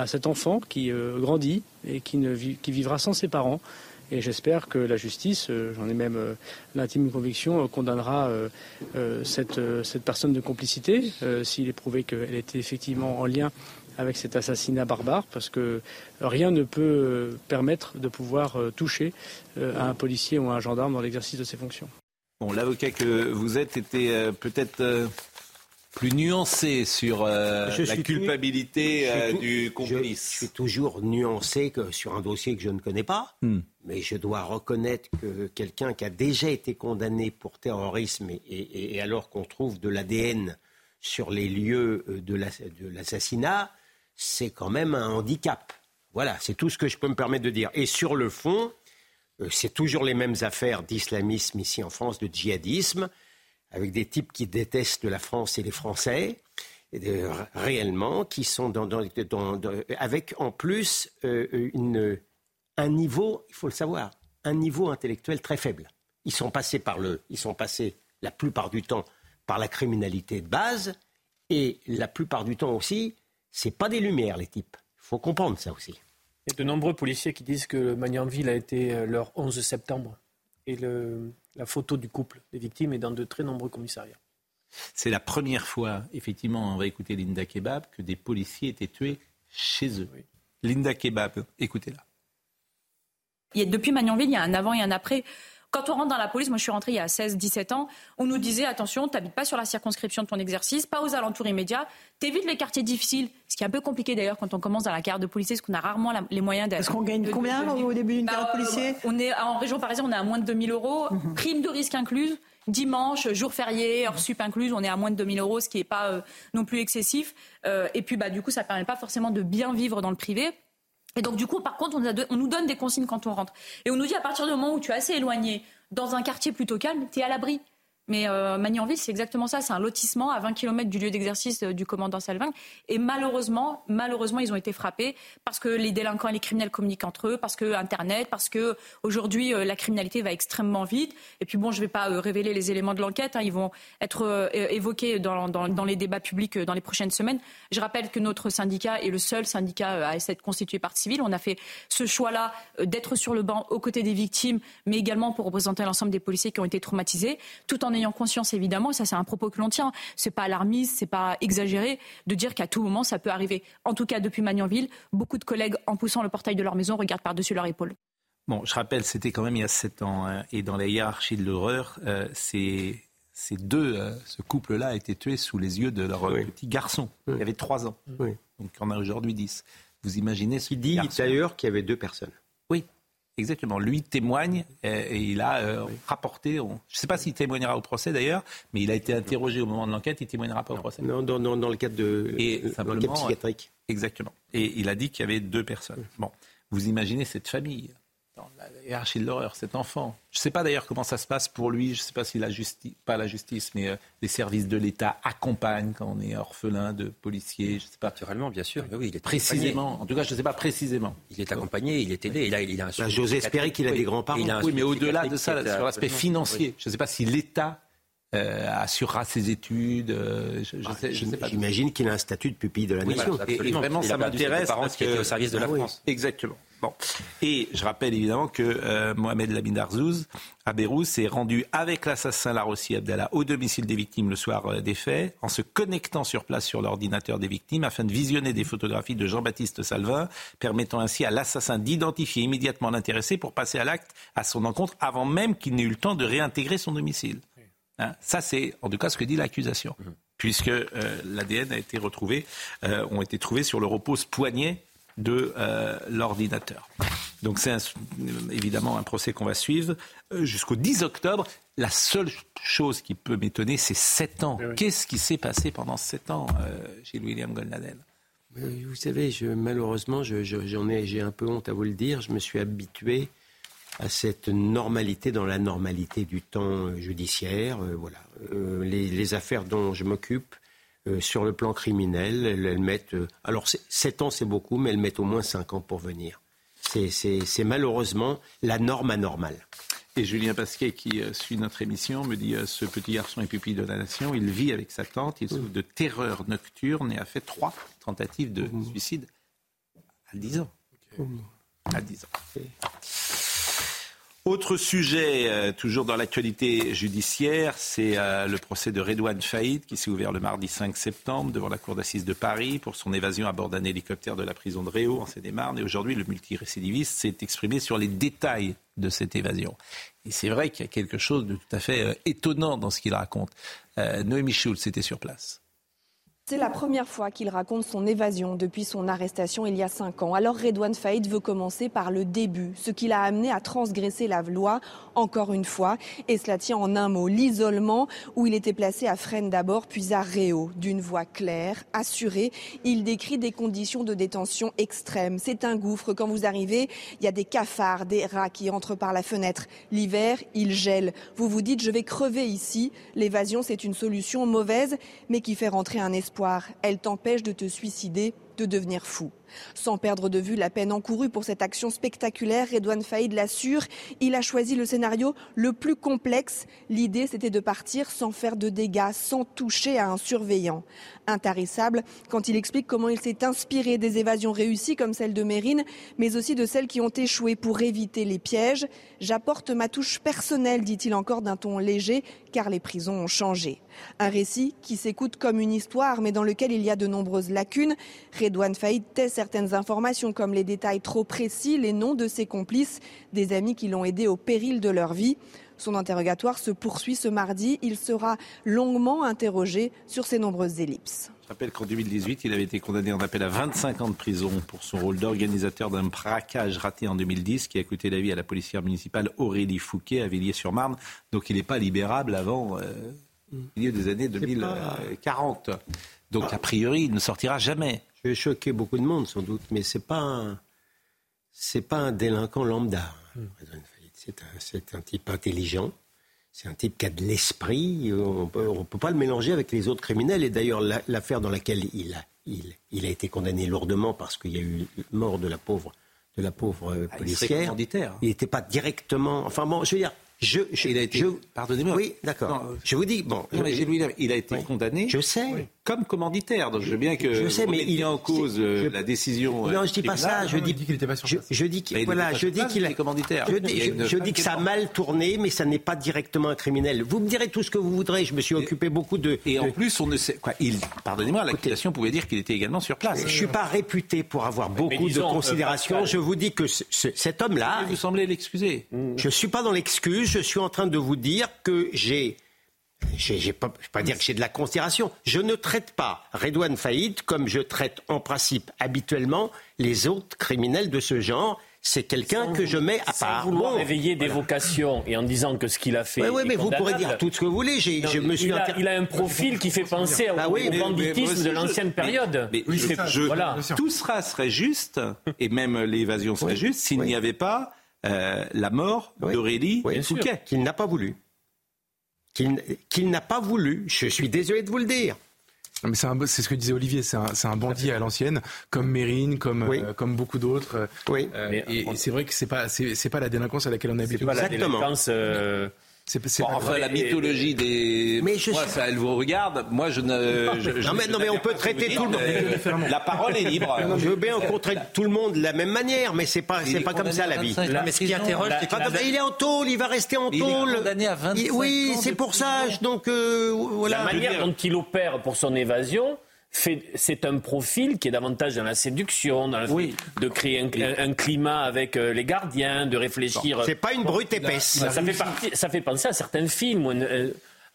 cet enfant qui grandit et qui vivra sans ses parents. Et j'espère que la justice, euh, j'en ai même euh, l'intime conviction, euh, condamnera cette, personne de complicité s'il est prouvé qu'elle était effectivement en lien avec cet assassinat barbare, parce que rien ne peut permettre de pouvoir toucher à un policier ou à un gendarme dans l'exercice de ses fonctions. Bon, l'avocat que vous êtes était peut-être plus nuancé sur la culpabilité du complice. Je, suis toujours nuancé que sur un dossier que je ne connais pas. Hmm mais je dois reconnaître que quelqu'un qui a déjà été condamné pour terrorisme et, alors qu'on trouve de l'ADN sur les lieux euh, de l'assassinat, c'est quand même un handicap. Voilà, c'est tout ce que je peux me permettre de dire. Et sur le fond, euh, c'est toujours les mêmes affaires d'islamisme ici en France, de djihadisme, avec des types qui détestent la France et les Français, réellement, qui sont avec en plus euh, une un niveau, il faut le savoir, un niveau intellectuel très faible. Ils sont passés par le, ils sont passés la plupart du temps par la criminalité de base et la plupart du temps aussi, c'est pas des lumières les types. Il faut comprendre ça aussi. Il y a de nombreux policiers qui disent que Magnanville a été euh, leur 11 septembre et la photo du couple des victimes est dans de très nombreux commissariats. C'est la première fois, effectivement, on va écouter Linda Kebab, que des policiers étaient tués chez eux. Linda Kebab, écoutez-la depuis Magnanville, il y a un avant et un après. Quand on rentre dans la police, moi je suis rentrée il y a 16-17 ans, on nous disait attention, t'habites pas sur la circonscription de ton exercice, pas aux alentours immédiats, t'évites les quartiers difficiles, ce qui est un peu compliqué d'ailleurs quand on commence dans la carrière de policier, parce qu'on a rarement les moyens d'être. Est-ce qu'on gagne combien au début d'une carrière de bah, policier On est en région parisienne, on est à moins de 2000 euros, mhm. prime de risque incluse. Dimanche, jour férié, heure sup incluse, on est à moins de 2000 euros, ce qui n'est pas euh, non plus excessif. Euh, et puis, bah, du coup, ça ne permet pas forcément de bien vivre dans le privé. Et donc, du coup, par contre, on, nous donne des consignes quand on rentre. Et on nous dit, à partir du moment où tu es assez éloigné, dans un quartier plutôt calme, tu es à l'abri. Mais euh, Magnanville, c'est exactement ça. C'est un lotissement à 20 km du lieu d'exercice euh, du commandant Salvin. Et malheureusement, malheureusement, ils ont été frappés parce que les délinquants et les criminels communiquent entre eux, parce que Internet, parce que aujourd'hui euh, la criminalité va extrêmement vite. Et puis bon, je ne vais pas euh, révéler les éléments de l'enquête. Hein. ils vont être évoqués dans, les débats publics dans les prochaines semaines. Je rappelle que notre syndicat est le seul syndicat à être constitué partie civile. On a fait ce choix-là d'être sur le banc aux côtés des victimes, mais également pour représenter l'ensemble des policiers qui ont été traumatisés, tout en ayant conscience évidemment, et ça c'est un propos que l'on tient, c'est pas alarmiste, c'est pas exagéré de dire qu'à tout moment ça peut arriver. En tout cas, depuis Magnanville, beaucoup de collègues en poussant le portail de leur maison regardent par-dessus leur épaule. Bon, je rappelle, c'était quand même il y a sept ans, hein, et dans la hiérarchie de l'horreur, euh, ces, deux, euh, ce couple-là a été tué sous les yeux de leur petit garçon. Il avait trois ans. Donc on a aujourd'hui dix. Vous imaginez ce Il dit d'ailleurs qu'il y avait deux personnes. Exactement. Lui témoigne et, il a rapporté. je ne sais pas s'il témoignera au procès d'ailleurs, mais il a été interrogé au moment de l'enquête. Il témoignera pas au procès. Non, dans, dans, le cadre de l'enquête psychiatrique. Exactement. Et il a dit qu'il y avait deux personnes. Bon, vous imaginez cette famille hiérarchie de l'horreur, cet enfant. Je ne sais pas d'ailleurs comment ça se passe pour lui, je ne sais pas si la justice, pas la justice, mais euh, les services de l'État accompagnent quand on est orphelin de policiers, je ne sais pas. Naturellement, bien sûr. oui, il est précisément. En tout cas, je ne sais pas précisément. Il est accompagné, il est aidé. Il a, il a un bah, J'ose espérer qu'il a des grands-parents. Oui, mais au-delà de ça, sur l'aspect financier, je ne sais pas si l'État euh, assurera ses études. Euh, bah, j'imagine qu'il a un statut de pupille de la nation. et, vraiment, ça m'intéresse. parce que... au service de la ah France. Exactement. Bon. Et je rappelle évidemment que euh, Mohamed Lamine Arzouz, à Beyrouth, s'est rendu avec l'assassin Larossi Abdallah au domicile des victimes le soir euh, des faits, en se connectant sur place sur l'ordinateur des victimes afin de visionner des photographies de Jean-Baptiste Salvin, permettant ainsi à l'assassin d'identifier immédiatement l'intéressé pour passer à l'acte à son encontre avant même qu'il n'ait eu le temps de réintégrer son domicile. Hein Ça, c'est en tout cas ce que dit l'accusation. Mmh. Puisque euh, l'ADN a été retrouvé, ont été trouvés sur le repose poignet de euh, l'ordinateur. Donc c'est évidemment un procès qu'on va suivre euh, jusqu'au 10 octobre. La seule chose qui peut m'étonner, c'est 7 ans. Qu'est-ce qui s'est passé pendant 7 ans chez euh, William Goldnadel Vous savez, je, malheureusement, j'en ai, j'ai un peu honte à vous le dire. Je me suis habitué à cette normalité dans la normalité du temps judiciaire. voilà, les, affaires dont je m'occupe euh, sur le plan criminel. Elles, mettent. Euh, alors, 7 ans, c'est beaucoup, mais elles mettent au moins 5 ans pour venir. C'est malheureusement la norme anormale. Et Julien Pasquet, qui euh, suit notre émission, me dit ce petit garçon est pupille de la nation. Il vit avec sa tante. Il souffre de terreur nocturne et a fait trois tentatives de mmh. suicide à 10 ans. À 10 ans. Autre sujet, euh, toujours dans l'actualité judiciaire, c'est euh, le procès de Redouane Faïd qui s'est ouvert le mardi 5 septembre devant la cour d'assises de Paris pour son évasion à bord d'un hélicoptère de la prison de Réau en Seine-et-Marne. Et aujourd'hui, le multirécidiviste s'est exprimé sur les détails de cette évasion. Et c'est vrai qu'il y a quelque chose de tout à fait euh, étonnant dans ce qu'il raconte. Noémie Schultz était sur place. C'est la première fois qu'il raconte son évasion depuis son arrestation il y a cinq ans. Alors Redouane Faïd veut commencer par le début, ce qui l'a amené à transgresser la loi encore une fois. Et cela tient en un mot, l'isolement, où il était placé à Fresnes d'abord, puis à Réau. D'une voix claire, assurée, il décrit des conditions de détention extrêmes. C'est un gouffre. Quand vous arrivez, il y a des cafards, des rats qui entrent par la fenêtre. L'hiver, il gèle. Vous vous dites, je vais crever ici. L'évasion, c'est une solution mauvaise, mais qui fait rentrer un elle t'empêche de te suicider, de devenir fou. Sans perdre de vue la peine encourue pour cette action spectaculaire, Redouane Faïd l'assure, il a choisi le scénario le plus complexe. L'idée, c'était de partir sans faire de dégâts, sans toucher à un surveillant. Intarissable quand il explique comment il s'est inspiré des évasions réussies comme celle de Mérine, mais aussi de celles qui ont échoué pour éviter les pièges. J'apporte ma touche personnelle, dit-il encore d'un ton léger, car les prisons ont changé. Un récit qui s'écoute comme une histoire, mais dans lequel il y a de nombreuses lacunes. Redouane Faïd certaines informations comme les détails trop précis, les noms de ses complices, des amis qui l'ont aidé au péril de leur vie. Son interrogatoire se poursuit ce mardi. Il sera longuement interrogé sur ses nombreuses ellipses. Je rappelle qu'en 2018, il avait été condamné en appel à 25 ans de prison pour son rôle d'organisateur d'un braquage raté en 2010 qui a coûté la vie à la policière municipale Aurélie Fouquet à Villiers-sur-Marne. Donc il n'est pas libérable avant euh, le milieu des années 2040. Donc a priori, il ne sortira jamais. Je vais choquer beaucoup de monde sans doute, mais c'est pas c'est pas un délinquant lambda. C'est un, type intelligent. C'est un type qui a de l'esprit. On ne peut pas le mélanger avec les autres criminels. Et d'ailleurs, l'affaire dans laquelle il a, il, a été condamné lourdement parce qu'il y a eu mort de la pauvre, de la pauvre ah, policière. Il n'était pas directement. Enfin bon, je veux dire, je, il a été, pardonnez-moi. Oui, d'accord. Je vous dis, bon. il a été condamné. Je sais. Comme commanditaire. Donc je veux bien que Je sais, mais il- en cause euh, je- la décision. Non, euh, je dis pas ça. Je dis qu'il n'était pas sur je, place. je dis qu'il voilà, je dis est commanditaire. Je, dis- je- je que est ça a mal tourné, mais ça n'est pas directement un criminel. Vous me direz tout ce que vous voudrez. Je me suis occupé beaucoup de. Et en plus, on ne sait quoi. Il, pardonnez-moi, l'accusation pouvait dire qu'il était également sur place. Je suis pas réputé pour avoir beaucoup disons, de euh, considération. Pascal- je vous dis que ce- ce- cet homme-là, Vous semblez l'excuser. je suis pas dans l'excuse. Je suis en train de vous dire que j'ai je vais pas dire que j'ai de la considération. Je ne traite pas Redouane Faïd comme je traite en principe habituellement les autres criminels de ce genre. C'est quelqu'un que je mets à Sans part. vouloir Bon, réveiller des vocations et en disant que ce qu'il a fait. Oui, mais vous pourrez dire tout ce que vous voulez. J'ai- Non, je me suis il, a, inter- il a un profil qui fait penser Bah au, oui, au mais- banditisme mais- de l'ancienne période. mais Il je- fait- je- voilà. Tout sera serait juste, et même l'évasion serait juste, s'il n'y avait pas euh, la mort Oui. d'Aurélie Oui, Fouquet. qu'il n'a pas voulu. Qu'il n'a pas voulu. Je suis désolé de vous le dire. C'est ce que disait Olivier, c'est un, bandit à l'ancienne, comme Mérine, comme, Oui. euh, comme beaucoup d'autres. euh, Oui. euh, et, c'est vrai que c'est pas, c'est, pas la délinquance à laquelle on est habitué. Pas la Exactement. délinquance. euh, C'est, c'est Bon, enfin, la mythologie des. Mais je moi, suis- ça, elle vous regarde. Moi, je ne. je- je- Non, mais- je non, mais on peut traiter tout le monde. La parole est libre. Je veux bien qu'on traite tout le monde de la même manière, mais c'est pas, c'est est pas comme ça la vie. 25 ans de mais ce qui interroge, c'est Pas comme- il est en tôle, il va rester en Il est tôle. condamné à 25 Il- Oui, c'est pour ça. Donc euh, voilà. La manière dont il opère pour son évasion, c'est un profil qui est davantage dans la séduction, dans le Oui. de créer un, un- un climat avec euh, les gardiens, de réfléchir. C'est pas une brute épaisse. ça, fait partie- ça fait penser à certains films, euh,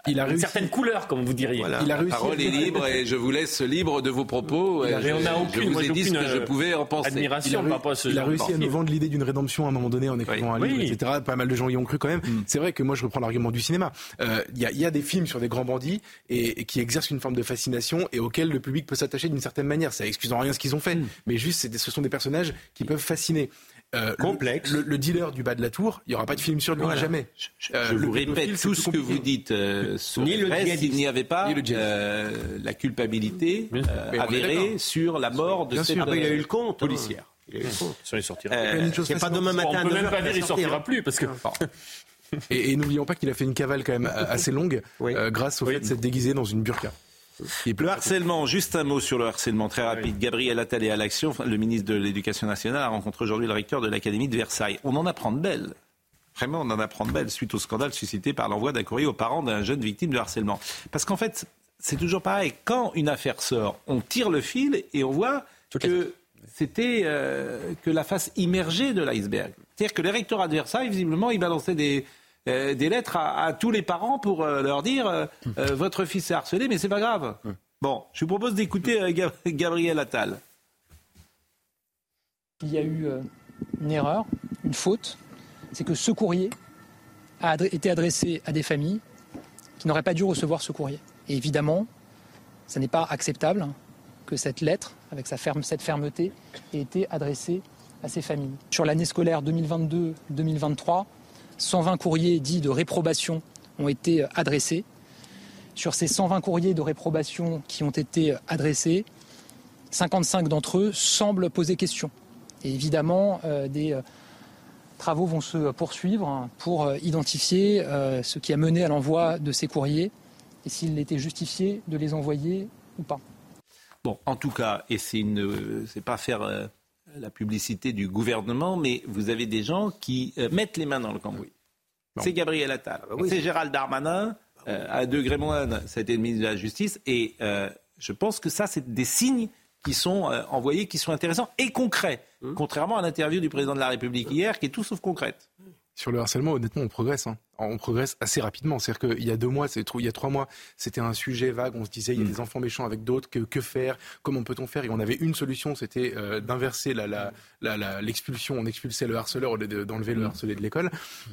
Il a une réussi. certaine couleur, comme vous diriez. Voilà. Il a La réussi. parole est libre et je vous laisse libre de vos propos. A- Euh, Mais on je- n'a je aucune, vous ai j'ai dit ce aucune, que je euh, pouvais en penser. Il a, admiration par rapport à ce il a réussi à nous vendre l'idée d'une rédemption à un moment donné en écrivant un livre, Oui. etc. Pas mal de gens y ont cru quand même. C'est vrai que moi, je reprends l'argument du cinéma. Euh, Il y, a, il y a des films sur des grands bandits et, et qui exercent une forme de fascination et auxquels le public peut s'attacher d'une certaine manière. Ça excuse en rien ce qu'ils ont fait, mais juste, ce sont des personnages qui peuvent fasciner. Euh, le- Complexe. Le, le dealer du bas de la tour, il n'y aura pas de film sur lui, Voilà. jamais. Je, Euh, je vous répète, tout ce que vous dites euh, serait Ni le s'il n'y avait pas euh, la culpabilité euh, avérée sur la mort de cette il a eu le compte. hein. policière. Il a eu le compte. Il sortira. Euh, C'est pas demain matin on peut 9 même pas dire il sortira hein. plus parce que Et, et n'oublions pas qu'il a fait une cavale quand même assez longue Oui. grâce au fait de s'être déguisé dans une burqa. Il Le harcèlement, juste un mot sur le harcèlement très rapide. Gabriel Attal est à l'action. Le ministre de l'Éducation nationale a rencontré aujourd'hui le recteur de l'Académie de Versailles. On en apprend de belles. Vraiment, on en apprend de belles suite au scandale suscité par l'envoi d'un courrier aux parents d'un jeune victime de harcèlement. Parce qu'en fait, c'est toujours pareil. Quand une affaire sort, on tire le fil et on voit que c'était euh, que la face immergée de l'iceberg. C'est-à-dire que les rectorats de Versailles, visiblement, ils balançaient des, euh, des lettres à, à tous les parents pour euh, leur dire euh, euh, votre fils est harcelé, mais c'est pas grave. Bon, je vous propose d'écouter euh, Gab- Gabriel Attal. Il y a eu euh, une erreur, une faute, c'est que ce courrier a adre- été adressé à des familles qui n'auraient pas dû recevoir ce courrier. Et évidemment, ce n'est pas acceptable que cette lettre, avec sa ferme, cette fermeté, ait été adressée à ces familles. Sur l'année scolaire 2022-2023, 120 courriers dits de réprobation ont été adressés. Sur ces 120 courriers de réprobation qui ont été adressés, 55 d'entre eux semblent poser question. Et évidemment, euh, des euh, travaux vont se poursuivre pour euh, identifier euh, ce qui a mené à l'envoi de ces courriers et s'il était justifié de les envoyer ou pas. Bon, en tout cas, et c'est euh, c'est pas faire euh, la publicité du gouvernement, mais vous avez des gens qui euh, mettent les mains dans le cambouis. C'est Gabriel Attal, c'est Gérald Darmanin, euh, à degré moindre, ça a été le ministre de la Justice, et euh, je pense que ça, c'est des signes qui sont euh, envoyés, qui sont intéressants et concrets, contrairement à l'interview du président de la République hier, qui est tout sauf concrète. Sur le harcèlement, honnêtement, on progresse. hein. On progresse assez rapidement. C'est-à-dire qu'il y a deux mois, il y a trois mois, c'était un sujet vague. On se disait, il y a des enfants méchants avec d'autres. Que, que faire? Comment peut-on faire? Et on avait une solution, c'était euh, d'inverser la, la, la- la- l'expulsion. On expulsait le harceleur au lieu de- d'enlever le harcelé de l'école.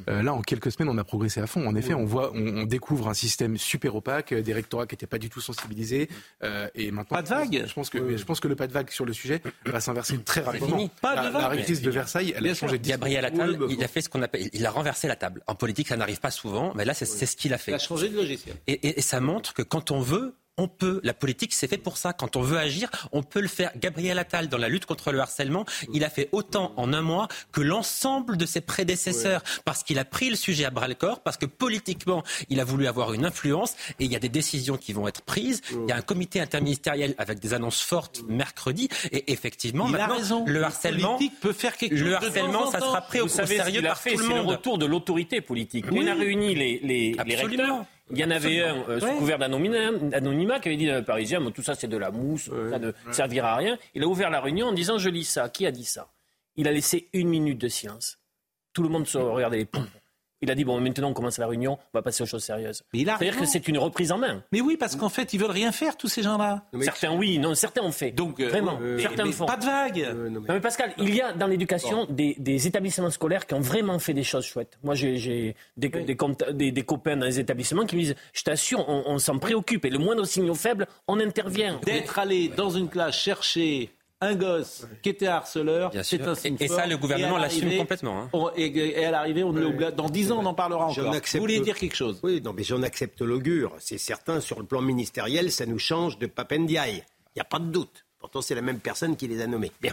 Euh, là, en quelques semaines, on a progressé à fond. En effet, on voit, on, on découvre un système super opaque, euh, des rectorats qui n'étaient pas du tout sensibilisés. euh, et maintenant, Pas de vague? Je pense que, je pense que le pas de vague sur le sujet va s'inverser très rapidement. Pas de la, vague. la rectrice de Versailles, elle a changé. Gabriel Attal, il a fait ce qu'on appelle, il a renversé la table. En politique, ça n'arrive pas souvent, mais là, c'est ce qu'il a Il fait. a changé de logiciel. Et, et- et ça montre que quand on veut, on peut, la politique c'est fait pour ça. Quand on veut agir, on peut le faire. Gabriel Attal, dans la lutte contre le harcèlement, il a fait autant en un mois que l'ensemble de ses prédécesseurs, parce qu'il a pris le sujet à bras le corps, parce que politiquement, il a voulu avoir une influence, et il y a des décisions qui vont être prises. Il y a un comité interministériel avec des annonces fortes mercredi, et effectivement, Il a maintenant, raison. le Le harcèlement, politique peut faire quelque chose le harcèlement, ça sera pris au, savez sérieux par fait, tout le c'est le monde. retour de l'autorité politique. Oui. Il a réuni les, les, les recteurs. Il y en avait un euh, sous Ouais. couvert d'anonymat qui avait dit dans le Parisien, tout ça c'est de la mousse, ça ne servira à rien. Il a ouvert la réunion en disant je lis ça. Qui a dit ça? Il a laissé une minute de silence. Tout le monde se regardait les pompes. Il a dit bon maintenant on commence la réunion, on va passer aux choses sérieuses. Mais il a C'est-à-dire que c'est une reprise en main. Mais oui, parce qu'en fait, ils veulent rien faire, tous ces gens-là. Certains oui, non, certains ont fait. Donc, euh, Vraiment, euh, certains mais font. pas de vague. Non mais Pascal, il y a dans l'éducation des, des établissements scolaires qui ont vraiment fait des choses chouettes. Moi, j'ai- j'ai des, des, compta- des- des copains dans les établissements qui me disent, je t'assure, on, on s'en préoccupe et le moindre signal faible, on intervient. D'être allé dans une classe chercher un gosse qui était harceleur, c'est un signe Et- et ça, le gouvernement l'assume complètement, hein. on- et, et à l'arrivée, on bla- Dans 10 ans, on en parlera encore. Vous accepte- voulez dire quelque chose? Oui, non, mais j'en accepte l'augure. C'est certain, sur le plan ministériel, ça nous change de Papendiaï. Il n'y a pas de doute. Pourtant, c'est la même personne qui les a nommés. Bien.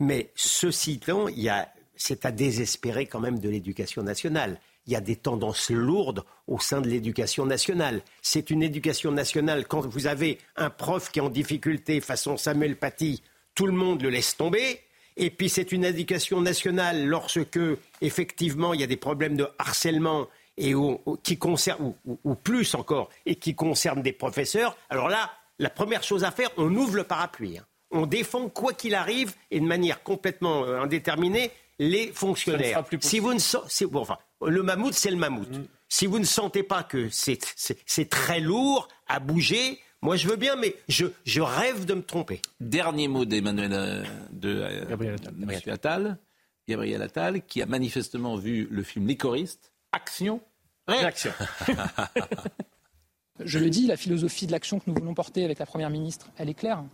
Mais ceci étant, il y a, c'est à désespérer quand même de l'éducation nationale. Il y a des tendances lourdes au sein de l'éducation nationale. C'est une éducation nationale. Quand vous avez un prof qui est en difficulté façon Samuel Paty, tout le monde le laisse tomber. Et puis c'est une éducation nationale lorsque, effectivement, il y a des problèmes de harcèlement et qui concernent, ou, ou- ou plus encore, et qui concernent des professeurs. Alors là, la première chose à faire, on ouvre le parapluie. hein. On défend, quoi qu'il arrive, et de manière complètement euh, indéterminée, les fonctionnaires. sera plus possible. si vous ne so- si- bon, enfin, le mammouth, c'est le mammouth. Si vous ne sentez pas que c'est très lourd à bouger, moi je veux bien, mais je, je rêve de me tromper. Dernier mot d'Emmanuel euh, de euh, Gabriel Attal. Monsieur Attal, Gabriel Attal, qui a manifestement vu le film Les choristes. Action, réaction. Je le dis, la philosophie de l'action que nous voulons porter avec la Première ministre, elle est claire.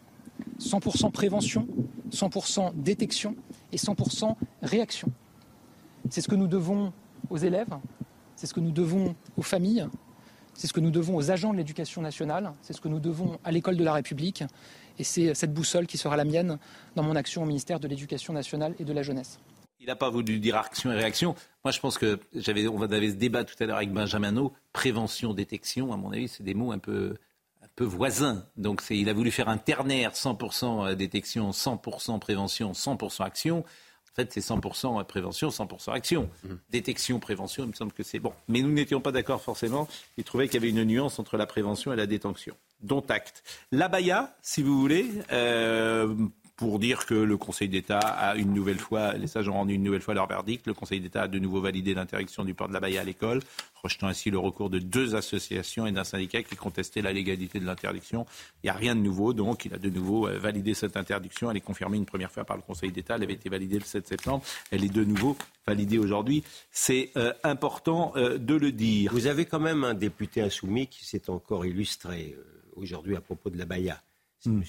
100% prévention, 100% détection et 100% réaction. C'est ce que nous devons aux élèves, c'est ce que nous devons aux familles, c'est ce que nous devons aux agents de l'éducation nationale, c'est ce que nous devons à l'école de la République et c'est cette boussole qui sera la mienne dans mon action au ministère de l'Éducation nationale et de la jeunesse. Il n'a pas voulu dire action et réaction. Moi, je pense que j'avais, on avait ce débat tout à l'heure avec Benjamin No. Prévention, détection, à mon avis, c'est des mots un peu, un peu voisins. Donc, c'est, il a voulu faire un ternaire 100% détection, 100% prévention, 100% action. En fait, c'est 100% prévention, 100% action. Détection, prévention, il me semble que c'est bon. Mais nous n'étions pas d'accord forcément. Il trouvait qu'il y avait une nuance entre la prévention et la détention. Dont acte. L'abaya, si vous voulez, euh, pour dire que le Conseil d'État a une nouvelle fois, les sages ont rendu une nouvelle fois leur verdict. Le Conseil d'État a de nouveau validé l'interdiction du port de l'abaya à l'école, rejetant ainsi le recours de deux associations et d'un syndicat qui contestaient la légalité de l'interdiction. Il n'y a rien de nouveau, donc il a de nouveau euh, validé cette interdiction. Elle est confirmée une première fois par le Conseil d'État. Elle avait été validée le 7 septembre. Elle est de nouveau validée aujourd'hui. C'est euh, important euh, de le dire. Vous avez quand même un député insoumis qui s'est encore illustré aujourd'hui à propos de la Baïa. C'est M.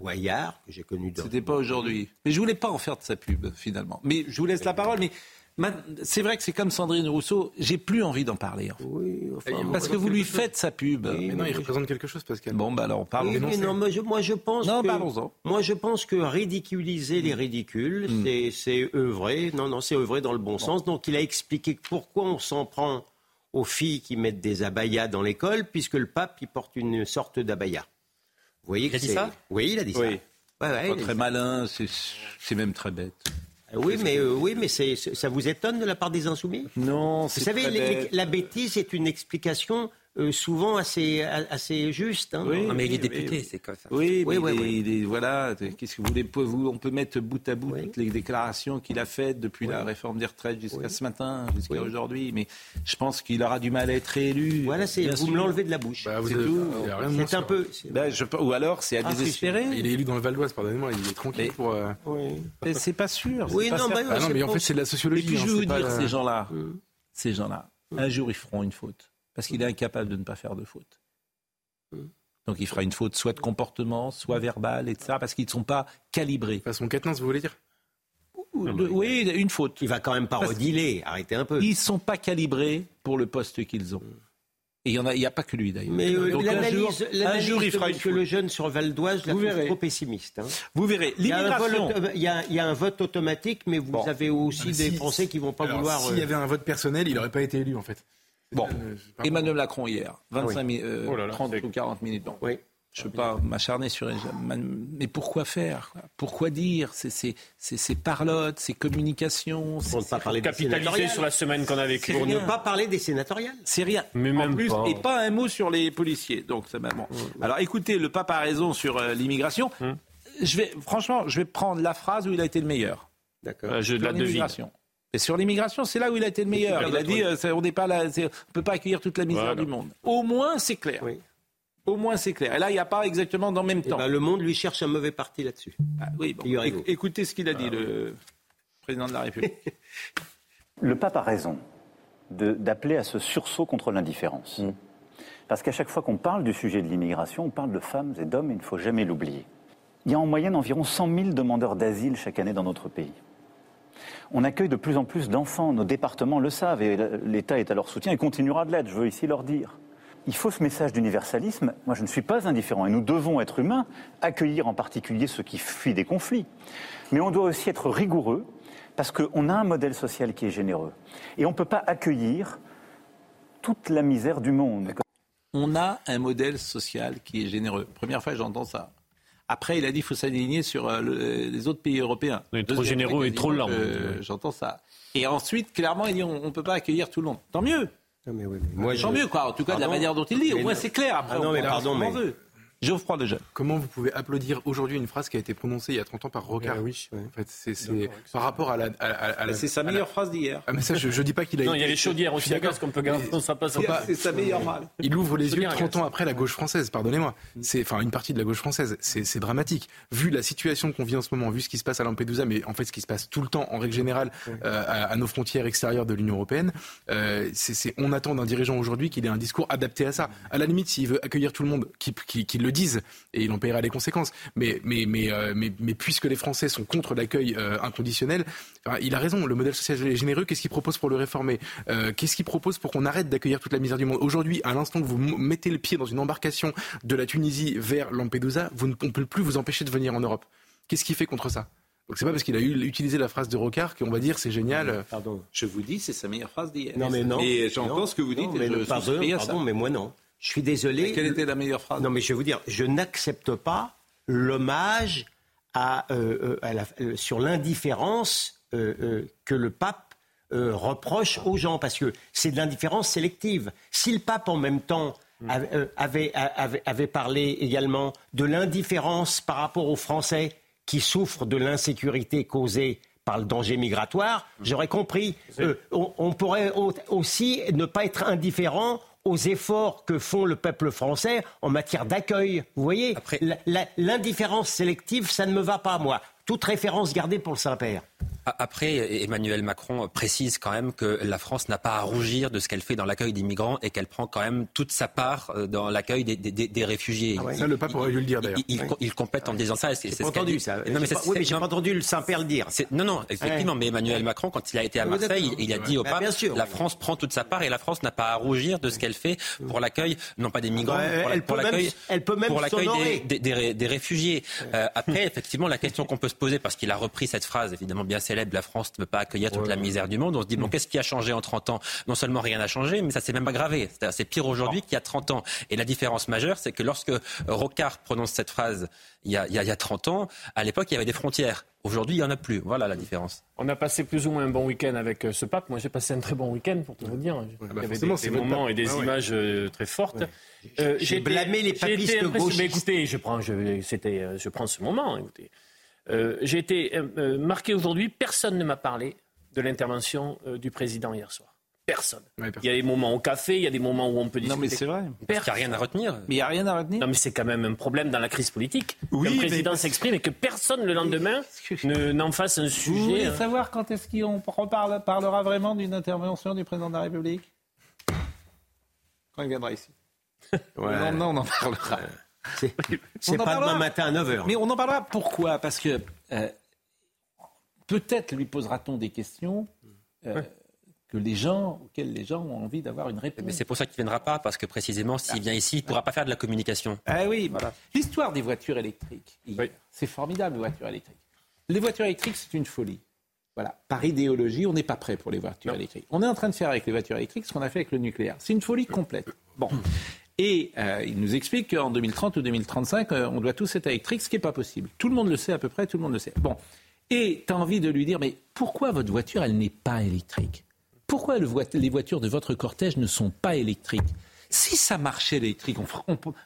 Boyard, que j'ai connu dans... C'était pas aujourd'hui. Mais je voulais pas en faire de sa pub, finalement. Mais je vous laisse la parole. Mais ma- c'est vrai que c'est comme Sandrine Rousseau. J'ai plus envie d'en parler. en fait. Oui, enfin, Parce que vous lui faites sa pub. Oui, Mais non, il représente quelque chose, Pascal. Bon, bah alors, parlons. Oui, mais non, moi, je, moi, je pense Non, que, parlons-en. Moi, je pense que ridiculiser les ridicules, Mm. c'est, c'est œuvrer. Non, non, c'est œuvrer dans le bon, sens. Donc, il a expliqué pourquoi on s'en prend aux filles qui mettent des abayas dans l'école, puisque le pape, il porte une sorte d'abaya. Vous voyez Il a dit c'est... ça? Oui, il a dit Oui. ça. Ouais, ouais, Pas très dit malin, c'est même très bête. ça. Oui, mais, euh, oui, mais ça vous étonne de la part des insoumis? Non, Vous c'est savez, très les- les- bête. la bêtise est une explication euh, souvent assez, assez juste. hein. Oui. Non, mais il est oui, député, oui. c'est quoi ça Oui, mais Oui, oui, il est- oui. il est- voilà. Qu'est-ce que vous voulez vous- On peut mettre bout à bout Oui. toutes les déclarations qu'il a faites depuis la réforme des retraites jusqu'à Oui. ce matin, jusqu'à Oui. aujourd'hui. Mais je pense qu'il aura du mal à être réélu. Voilà, c'est, vous sûr. me l'enlevez de la bouche. Bah, C'est avez- tout. c'est un peu... c'est- Ben, je- ou alors c'est à Ah, désespérer. Il est élu dans le Val d'Oise, pardonnez-moi, il est tranquille Mais- pour. euh, Oui. Mais c'est pas sûr. Oui, non, bah, Ah je mais en fait, c'est de la Et sociologie. puis je hein, vais vous dire, ces gens-là, Mm. ces gens-là, un jour ils feront une faute parce qu'il est incapable de ne pas faire de faute. Donc il fera une faute soit de comportement, soit verbale, etc. Parce qu'ils ne sont pas calibrés. Façon Quatennens, vous voulez dire? Ou de- oui, une faute. Il va quand même pas rediler, arrêtez un peu. Ils ne sont pas calibrés pour le poste qu'ils ont. Et il n'y a, y pas que lui d'ailleurs. Mais euh, Donc, un l'analyse, jour- un l'analyse jour, il fera une faute. le jeune sur Val d'Oise, je la trop pessimiste. hein. Vous verrez. Il y, a un vol L'immigration. auto- il, y a, il y a un vote automatique, mais vous avez aussi Ah, mais des si- Français qui vont pas Alors, vouloir. S'il y euh, avait un vote personnel, il n'aurait pas été élu en fait. Bon, Euh. Emmanuel Macron hier, 25 oui. mi- euh, Oh là là, 30 c'est- ou 40 minutes. Bon, Oui. je ne veux pas m'acharner sur les mais pourquoi faire quoi? Pourquoi dire? C'est c'est- c'est- c'est parlotte, c'est communication, c'est- Pour ne pas parler des Capitaliser sénatoriales. sur la semaine qu'on a vécue. Pour ne pas parler des sénatoriales. c'est rien. Mais en même plus, pas. et pas un mot sur les policiers. Donc, c'est bon. Alors, écoutez, le pape a raison sur euh, l'immigration. Hum. Je vais, franchement, je vais prendre la phrase où il a été le meilleur. D'accord. Euh, je Sur la devine. Et sur l'immigration, c'est là où il a été le meilleur. Il a dit, euh, on n'est pas là, c'est- on peut pas accueillir toute la misère Voilà. du monde. Au moins, c'est clair. Oui. Au moins, c'est clair. Et là, il n'y a pas exactement dans le même Eh temps. ben, le monde lui cherche un mauvais parti là-dessus. Ah, oui, bon, écoutez ce qu'il a dit, le président de la République. Le pape a raison d'appeler à ce sursaut contre l'indifférence. Mm. Parce qu'à chaque fois qu'on parle du sujet de l'immigration, on parle de femmes et d'hommes, il ne faut jamais l'oublier. Il y a en moyenne environ 100 000 demandeurs d'asile chaque année dans notre pays. On accueille de plus en plus d'enfants, nos départements le savent, et l'État est à leur soutien et continuera de l'être, je veux ici leur dire. Il faut ce message d'universalisme. Moi, je ne suis pas indifférent, et nous devons être humains, accueillir en particulier ceux qui fuient des conflits. Mais on doit aussi être rigoureux, parce qu'on a un modèle social qui est généreux. Et on ne peut pas accueillir toute la misère du monde. On a un modèle social qui est généreux. Première fois j'entends ça. Après, il a dit qu'il faut s'aligner sur euh, le- les autres pays européens. On est trop fois et trop lent. que J'entends ça. Et ensuite, clairement, il dit on ne peut pas accueillir tout le monde. Tant mieux. Non, mais oui, mais moi, Tant je- mieux, quoi. En tout cas, de la manière dont il dit. Au moins, c'est clair. Après, Ah non, on mais pardon, mais- veut. Geoffroy Lejeune. Comment vous pouvez applaudir aujourd'hui une phrase qui a été prononcée il y a 30 ans par Rocard oui, oui. En fait, c'est c'est par rapport à la. à- à- à la- C'est sa la- meilleure phrase d'hier. Ah, mais ça, je, je dis pas qu'il a. Non, il y a les chaudières aussi à gaz qu'on peut garder. Ça passe. Faut pas- C'est sa meilleure phrase. Il ouvre les yeux bien, 30 ans après la gauche française, pardonnez-moi. C'est enfin une partie de la gauche française. C'est c'est dramatique. Vu la situation qu'on vit en ce moment, vu ce qui se passe à Lampedusa, mais en fait ce qui se passe tout le temps en règle générale euh, à, à nos frontières extérieures de l'Union européenne, euh, c'est c'est- on attend d'un dirigeant aujourd'hui qu'il ait un discours adapté à ça. À la limite, s'il veut accueillir tout le monde, qu'il qu'il- qu'il le dise et il en paiera les conséquences. Mais mais mais euh, mais, mais puisque les Français sont contre l'accueil euh, inconditionnel, enfin, il a raison. Le modèle social est généreux. Qu'est-ce qu'il propose pour le réformer? Euh, Qu'est-ce qu'il propose pour qu'on arrête d'accueillir toute la misère du monde? Aujourd'hui, à l'instant que vous mettez le pied dans une embarcation de la Tunisie vers Lampedusa, vous ne on peut plus vous empêcher de venir en Europe. Qu'est-ce qu'il fait contre ça? Donc c'est pas parce qu'il a eu, utilisé la phrase de Rocard qu'on va dire c'est génial. Pardon. Je vous dis, c'est sa meilleure phrase d'hier. Non, mais non. Et j'entends ce que vous dites non, et mais je ne- pardon, pardon, mais moi non. Je suis désolé. Quelle était la meilleure phrase? Non, mais je vais vous dire, je n'accepte pas l'hommage à, euh, euh, à la- euh, sur l'indifférence euh, euh, que le pape reproche aux gens, parce que c'est de l'indifférence sélective. Si le pape, en même temps, avait, euh, avait, avait- avait parlé également de l'indifférence par rapport aux Français qui souffrent de l'insécurité causée par le danger migratoire, j'aurais compris. On, on pourrait au- aussi ne pas être indifférent aux efforts que font le peuple français en matière d'accueil. Vous voyez, l'indifférence sélective, ça ne me va pas, moi. Toute référence gardée pour le Saint-Père. Après, Emmanuel Macron précise quand même que la France n'a pas à rougir de ce qu'elle fait dans l'accueil des migrants et qu'elle prend quand même toute sa part euh, dans l'accueil des, des- des- des réfugiés. Ah ouais. Ça, le pape aurait dû le dire d'ailleurs. Il, il- il complète en disant ça. c'est- ce entendu dit. ça. Non, J'ai mais pas- c'est- oui, mais j'ai pas entendu le Saint-Père le dire. c'est- Non, non, effectivement, mais Emmanuel Macron, quand il a été à Marseille, il, il a dit au Bah, pape, bien sûr. la France prend toute sa part et la France n'a pas à rougir de ce qu'elle fait pour l'accueil, non pas des migrants, Bah, mais pour la- elle pour peut même- l'accueil elle peut même pour l'accueil s'honorer. des, des- des- des réfugiés. Euh, après, effectivement, la question qu'on peut se poser, parce qu'il a repris cette phrase évidemment bien célèbre, la France ne peut pas accueillir toute la misère du monde, on se dit, bon, qu'est-ce qui a changé en 30 ans? Non seulement rien n'a changé, mais ça s'est même aggravé. C'est pire aujourd'hui qu'il y a 30 ans. Et la différence majeure, c'est que lorsque Rocard prononce cette phrase il y a, il y a- il y a 30 ans, à l'époque, il y avait des frontières. Aujourd'hui, il n'y en a plus. Voilà la différence. On a passé plus ou moins un bon week-end avec euh, ce pape. Moi, j'ai passé un très bon week-end, pour tout vous dire. Il y avait des, moments et des Ah ouais. images euh, très fortes. Euh, J'ai blâmé les papistes gauchistes. Mais écoutez, je prends, je, c'était, euh, je prends ce moment. Écoutez, Euh, j'ai été euh, euh, marqué aujourd'hui. Personne ne m'a parlé de l'intervention euh, du président hier soir. Personne. Ouais, personne. Il y a des moments au café, il y a des moments où on peut discuter. Non, mais c'est vrai. Parce qu'il n'y a rien à retenir. Mais il n'y a rien à retenir. Non, mais c'est quand même un problème dans la crise politique. Oui, que le mais- président s'exprime et que personne le lendemain ne, n'en fasse un Vous sujet. voulez hein. savoir quand est-ce qu'on reparle- parlera vraiment d'une intervention du président de la République? Quand il viendra ici. Non, non, on en parlera. C'est c'est On en pas parlera. demain matin à 9h. Mais on en parlera. Pourquoi? Parce que euh, peut-être lui posera-t-on des questions euh, que les gens, auxquels les gens ont envie d'avoir une réponse. Mais c'est pour ça qu'il ne viendra pas, parce que précisément, s'il vient ici, il ne pourra pas faire de la communication. Ah oui, voilà. L'histoire des voitures électriques, c'est formidable, les voitures électriques. Les voitures électriques, c'est une folie. Voilà. Par idéologie, on n'est pas prêt pour les voitures électriques. On est en train de faire avec les voitures électriques ce qu'on a fait avec le nucléaire. C'est une folie complète. Bon. Et euh, il nous explique qu'en 2030 ou 2035, euh, on doit tous être électriques, ce qui n'est pas possible. Tout le monde le sait à peu près, tout le monde le sait. Bon. Et tu as envie de lui dire, mais pourquoi votre voiture, elle n'est pas électrique? Pourquoi les voitures de votre cortège ne sont pas électriques? Si ça marchait électrique,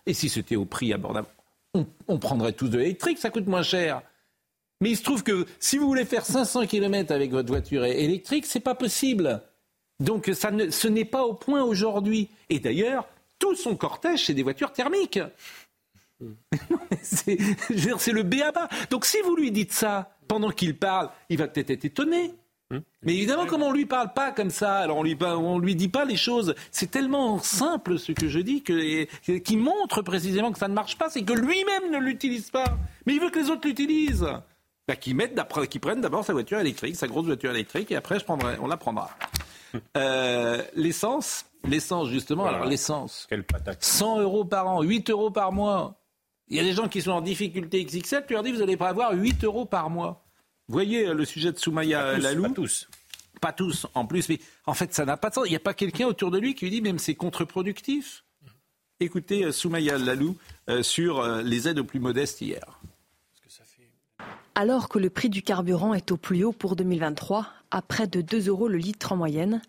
et si c'était au prix abordable, on, on prendrait tous de l'électrique, ça coûte moins cher. Mais il se trouve que si vous voulez faire 500 km avec votre voiture électrique, c'est pas possible. Donc ça ce n'est pas au point aujourd'hui. Et d'ailleurs, tout son cortège, c'est des voitures thermiques. c'est le B à bas. Donc si vous lui dites ça pendant qu'il parle, il va peut-être être étonné. Mais évidemment, comme on lui parle pas comme ça, alors on lui on lui dit pas les choses. C'est tellement simple ce que je dis que qui montre précisément que ça ne marche pas, c'est que lui-même ne l'utilise pas. Mais il veut que les autres l'utilisent bah, qui mettent, qui prennent d'abord sa voiture électrique, sa grosse voiture électrique, et après je prendrai, on la prendra. Euh, l'essence, l'essence justement, alors l'essence, 100 euros par an, 8 euros par mois. Il y a des gens qui sont en difficulté XXL, tu leur dis vous allez pas avoir 8 euros par mois. Vous voyez euh, le sujet de Soumaya Lalou Pas tous. Pas tous en plus, mais en fait ça n'a pas de sens. Il n'y a pas quelqu'un autour de lui qui lui dit même c'est contre-productif. Écoutez euh, Soumaya Lalou sur les aides aux plus modestes hier. Alors que le prix du carburant est au plus haut pour 2023, à près de 2 euros le litre en moyenne,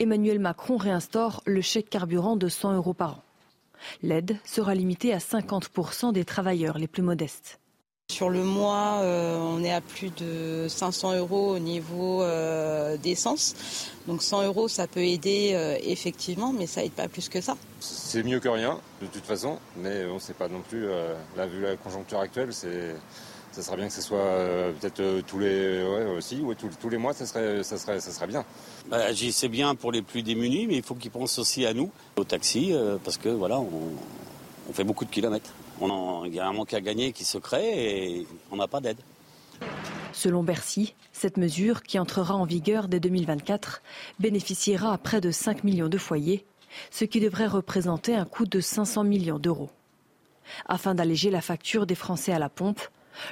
Emmanuel Macron réinstaure le chèque carburant de 100 euros par an. L'aide sera limitée à 50% des travailleurs les plus modestes. Sur le mois, euh, on est à plus de 500 euros au niveau euh, d'essence. Donc 100 euros, ça peut aider euh, effectivement, mais ça aide pas plus que ça. C'est mieux que rien, de toute façon, mais on ne sait pas non plus, là, vu la conjoncture actuelle, c'est ça serait bien que ce soit euh, peut-être euh, tous les ouais, aussi, ouais, tous, tous, les mois, ça serait, ça serait, ça serait bien. Bah, c'est bien pour les plus démunis, mais il faut qu'ils pensent aussi à nous, au taxi, euh, parce que voilà, on, on, fait beaucoup de kilomètres. On il y a un manque à gagner qui se crée et on n'a pas d'aide. Selon Bercy, cette mesure, qui entrera en vigueur dès 2024, bénéficiera à près de 5 millions de foyers, ce qui devrait représenter un coût de 500 millions d'euros. Afin d'alléger la facture des Français à la pompe,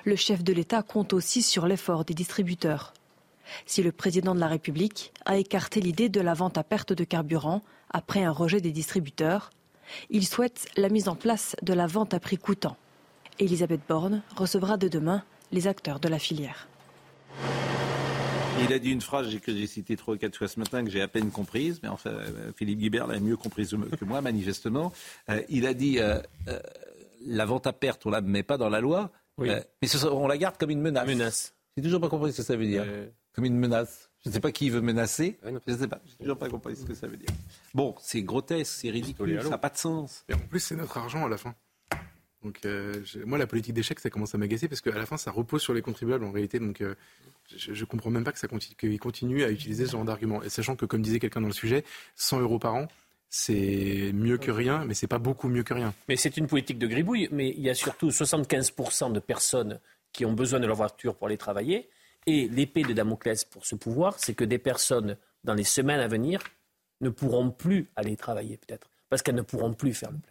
le chef de l'État compte aussi sur l'effort des distributeurs. Si le président de la République a écarté l'idée de la vente à perte de carburant après un rejet des distributeurs, il souhaite la mise en place de la vente à prix coûtant. Elisabeth Borne recevra de demain les acteurs de la filière. Il a dit une phrase que j'ai citée trois ou quatre fois ce matin, que j'ai à peine comprise, mais enfin, euh, Philippe Guibert l'a mieux comprise que moi, manifestement. Euh, il a dit euh, la vente à perte, on ne la met pas dans la loi, euh, mais on la garde comme une menace. Menace. J'ai toujours pas compris ce que ça veut dire. Comme une menace. Je ne sais pas qui veut menacer. je ne sais pas. J'ai toujours pas compris ce que ça veut dire. Bon, c'est grotesque, c'est ridicule, ça n'a pas de sens. Et en plus, c'est notre argent à la fin. Donc, euh, moi, la politique d'échec, ça commence à m'agacer parce qu'à la fin, ça repose sur les contribuables en réalité. Donc, euh, je, ne comprends même pas que ça continue, qu'ils continuent à utiliser ce genre d'argument. Et sachant que, comme disait quelqu'un dans le sujet, 100 euros par an, c'est mieux que rien, mais c'est pas beaucoup mieux que rien. Mais c'est une politique de gribouille. Mais il y a surtout 75% de personnes qui ont besoin de leur voiture pour aller travailler. Et l'épée de Damoclès pour ce pouvoir, c'est que des personnes, dans les semaines à venir, ne pourront plus aller travailler, peut-être, parce qu'elles ne pourront plus faire le plein.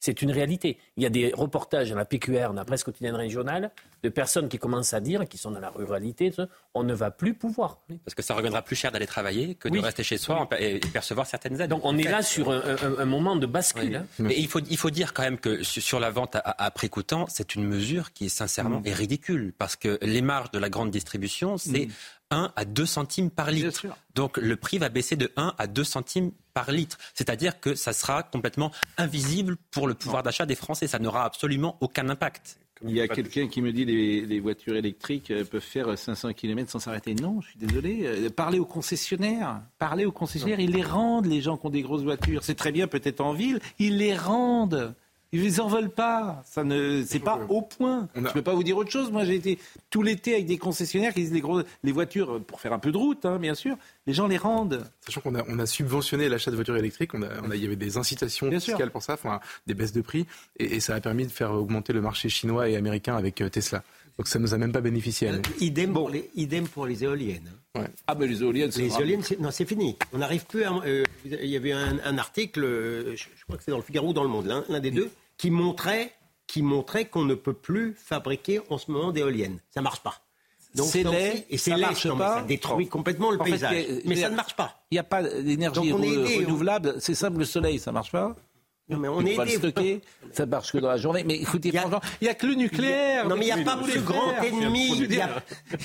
C'est une réalité. Il y a des reportages dans la PQR, dans la presse quotidienne régionale, de personnes qui commencent à dire, qui sont dans la ruralité, on ne va plus pouvoir. Parce que ça reviendra plus cher d'aller travailler que de rester chez soi et percevoir certaines aides. Donc on est là sur un, moment de bascule. Hein. Mais il faut, il faut dire quand même que sur la vente à, prix coûtant, c'est une mesure qui est sincèrement mm. ridicule. Parce que les marges de la grande distribution, c'est 1 mm. à 2 centimes par litre. Donc le prix va baisser de 1 à 2 centimes par litre. C'est-à-dire que ça sera complètement invisible pour le pouvoir d'achat des Français. Ça n'aura absolument aucun impact. Il y a quelqu'un qui me dit les, les voitures électriques euh, peuvent faire 500 km sans s'arrêter. Non, je suis désolé. Euh, parlez aux concessionnaires. Parlez aux concessionnaires. Ils les rendent, les gens qui ont des grosses voitures. C'est très bien peut-être en ville. Ils les rendent. Ils les en veulent pas. Ça ne, c'est pas au point. Je ne peux pas vous dire autre chose. Moi, j'ai été tout l'été avec des concessionnaires qui disent les, gros, les voitures, pour faire un peu de route, hein, bien sûr, Les gens les rendent. Sachant qu'on a, on a subventionné l'achat de voitures électriques, on a, on a- il y avait des incitations fiscales pour ça, enfin, des baisses de prix, et, et ça a permis de faire augmenter le marché chinois et américain avec euh, Tesla. Donc ça nous a même pas bénéficié à nous. Idem, pour les, idem pour les éoliennes. hein. Ah, mais les éoliennes, c'est Les grave. éoliennes, c'est- non, c'est fini. On n'arrive plus à. euh, il y avait un, un article, euh, je, je crois que c'est dans le Figaro ou dans le Monde, l'un l'un des deux, qui montrait, qui montrait qu'on ne peut plus fabriquer en ce moment d'éoliennes. Ça marche pas. C'est donc, laid, et c'est ça laid, marche non, pas. Ça détruit complètement le En paysage. a- mais ça ne marche pas. Il n'y a pas d'énergie Donc on est re- aidé, on- renouvelable. C'est simple, le soleil, ça marche pas. Non, mais on Tu est peux pas le stocker, ça marche que dans la journée. Mais écoutez, franchement, il n'y a que le nucléaire. Non, mais il n'y a pas plus grand ennemi.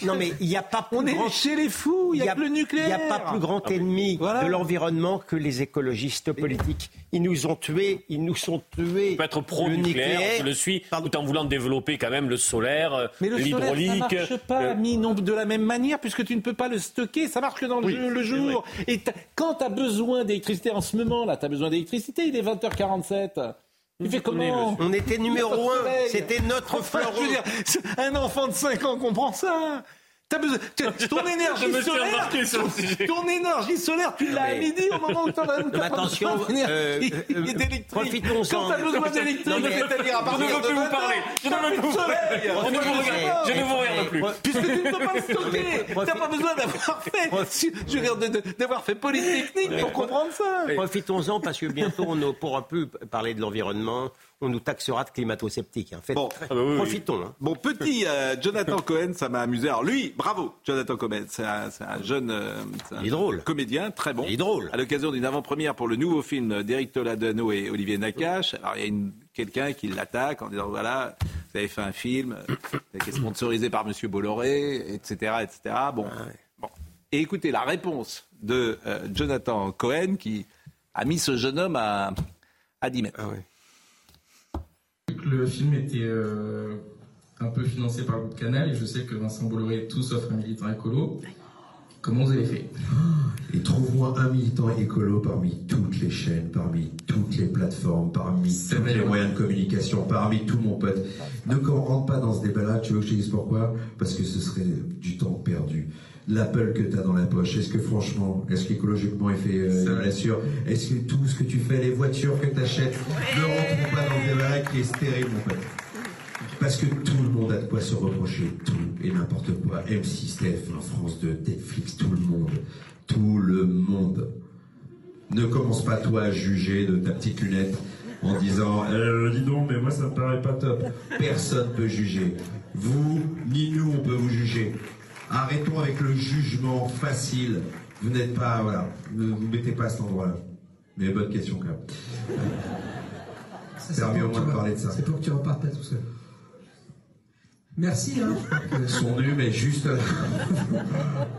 Non, mais il n'y a pas plus On est chez les fous, il n'y a, que le nucléaire. Il n'y a pas plus grand ennemi de l'environnement que les écologistes politiques. Ils nous ont tués, ils nous sont tués. On peut être pro-nucléaire, nucléaire, je le suis, tout en voulant développer quand même le solaire, euh, Mais le solaire, l'hydraulique. ça marche pas le- mis non de la même manière puisque tu ne peux pas le stocker. Ça marche que dans le, jour. Et quand tu as besoin d'électricité en ce moment, là, tu as besoin d'électricité, il est 20h47. Tu fais comment On était numéro Il y a pas de un. soleil. C'était notre Enfin, fleuron. je veux dire, un enfant de 5 ans comprend ça. T'as besoin, ton énergie Je me suis solaire, embarqué sur le sujet. ton énergie solaire, tu l'as à midi au moment où tu as mais attention, euh, euh, profitons-en. Quand t'as besoin d'électrique, c'est-à-dire à Je partir ne veux de plus vous 20 parler. Je ne veux plus vous parler. Je ne vous regarde- je ne vous regarde plus. Puisque tu ne peux pas le stocker. T'as pas besoin d'avoir fait, je veux dire, de- de- d'avoir fait polytechnique pour comprendre ça. Profitons-en parce que bientôt on ne pourra plus parler de l'environnement. On nous taxera de climato-sceptiques. hein. Faites- Bon. Profitons. hein. Bon, petit euh, Jonathan Cohen, ça m'a amusé. Alors lui, bravo, Jonathan Cohen, c'est un, c'est un jeune euh, c'est un comédien, très bon. Il est drôle. À l'occasion d'une avant-première pour le nouveau film d'Éric Toledano et Olivier Nakache, alors il y a une- quelqu'un qui l'attaque en disant voilà, vous avez fait un film euh, qui est sponsorisé par Monsieur Bolloré, etc., etc. Bon, bon. Et écoutez la réponse de euh, Jonathan Cohen qui a mis ce jeune homme à, à 10 mètres. Le film était euh, un peu financé par le Canal et je sais que Vincent Bolloré est tout sauf un militant écolo. Comment vous avez fait? Et trouve-moi un militant écolo parmi toutes les chaînes, parmi toutes les plateformes, parmi tous les moyens de communication, parmi tout mon pote. Ne rentre pas dans ce débat-là, tu veux que je te dise pourquoi? Parce que ce serait du temps perdu. L'Apple que tu as dans la poche, est-ce que franchement, est-ce qu'écologiquement il fait euh, sûr Est-ce que tout ce que tu fais, les voitures que tu achètes, ne rentrent pas dans ce débat-là qui est stérile, mon pote? Parce que tout le monde a de quoi se reprocher, tout et n'importe quoi. M6, TF1, France 2, Netflix, tout le monde. Tout le monde. Ne commence pas toi à juger de ta petite lunette en disant euh, dis donc, mais moi ça me paraît pas top. Personne peut juger. Vous, ni nous, on peut vous juger. Arrêtons avec le jugement facile. Vous n'êtes pas, voilà, ne vous mettez pas à cet endroit-là. Mais bonne question quand même. Ça permet au moins de parler de ça. C'est pour que tu repartes pas tout seul. Merci. Hein. Son nul, mais juste.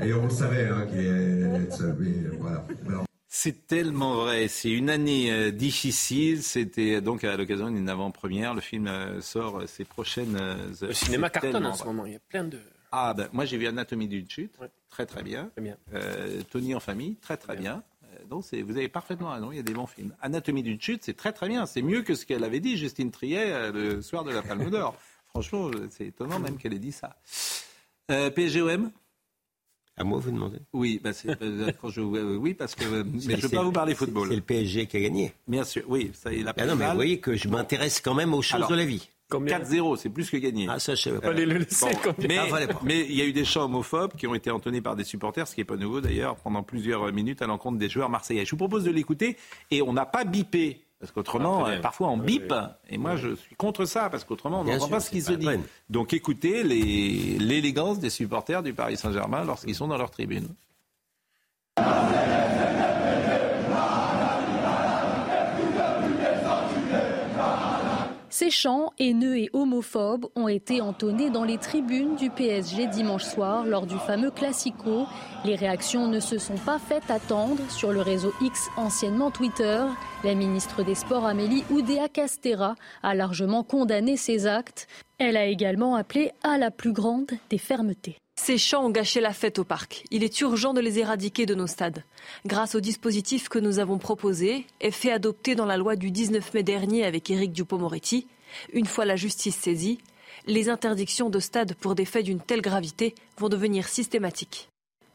Et on le savait, hein, qu'il seul. Mais voilà. Alors, C'est tellement vrai. C'est une année euh, difficile. C'était donc à l'occasion d'une avant-première. Le film euh, sort euh, ces prochaines euh, heures. Le cinéma cartonne en ce moment. Il y a plein de. Ah ben moi j'ai vu Anatomie d'une chute, très très bien. Très bien. Euh, Tony en famille, très très bien. Euh, Donc c'est- vous avez parfaitement raison, il y a des bons films. Anatomie d'une chute, c'est très très bien. C'est mieux que ce qu'elle avait dit Justine Triet euh, le soir de la Palme d'Or. Franchement, euh, c'est étonnant même qu'elle ait dit ça. Euh, PSGOM À moi, vous demandez Oui, bah c'est, euh, quand je, euh, oui, parce que euh, mais je ne peux pas vous parler football. C'est le PSG qui a gagné. Bien sûr, oui, ça il a Ah non, mais vous voyez que je m'intéresse quand même aux choses Alors, de la vie. 4-0, c'est plus que gagné. Ah, ça, je savais pas. Fallait le laisser Bon, mais Ah, pas. mais il y a eu des chants homophobes qui ont été entonnés par des supporters, ce qui n'est pas nouveau d'ailleurs, pendant plusieurs minutes à l'encontre des joueurs marseillais. Je vous propose de l'écouter et on n'a pas bipé. Parce qu'autrement, euh, parfois on bip, et moi je suis contre ça, parce qu'autrement on n'entend pas ce qui se dit. Donc écoutez l'élégance des supporters du Paris Saint-Germain lorsqu'ils sont dans leur tribune. Ces chants haineux et homophobes ont été entonnés dans les tribunes du PSG dimanche soir lors du fameux Classico. Les réactions ne se sont pas faites attendre sur le réseau X, anciennement Twitter. La ministre des Sports Amélie Oudéa Castera a largement condamné ces actes. Elle a également appelé à la plus grande des fermetés. Ces chants ont gâché la fête au parc. Il est urgent de les éradiquer de nos stades. Grâce au dispositif que nous avons proposé et fait adopter dans la loi du 19 mai dernier avec Éric Dupond-Moretti, une fois la justice saisie, les interdictions de stades pour des faits d'une telle gravité vont devenir systématiques.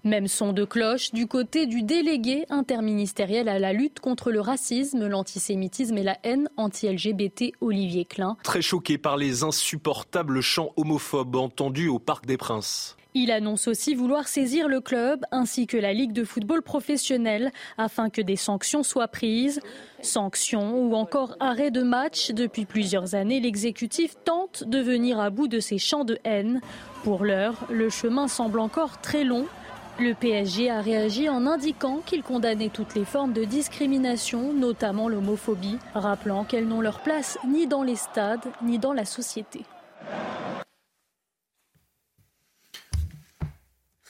Même son de cloche du côté du délégué interministériel à la lutte contre le racisme, l'antisémitisme et la haine anti-LGBT, Olivier Klein. Très choqué par les insupportables chants homophobes entendus au Parc des Princes. Il annonce aussi vouloir saisir le club ainsi que la Ligue de football professionnel afin que des sanctions soient prises. Sanctions ou encore arrêt de match. Depuis plusieurs années, l'exécutif tente de venir à bout de ces chants de haine. Pour l'heure, le chemin semble encore très long. Le PSG a réagi en indiquant qu'il condamnait toutes les formes de discrimination, notamment l'homophobie, rappelant qu'elles n'ont leur place ni dans les stades ni dans la société.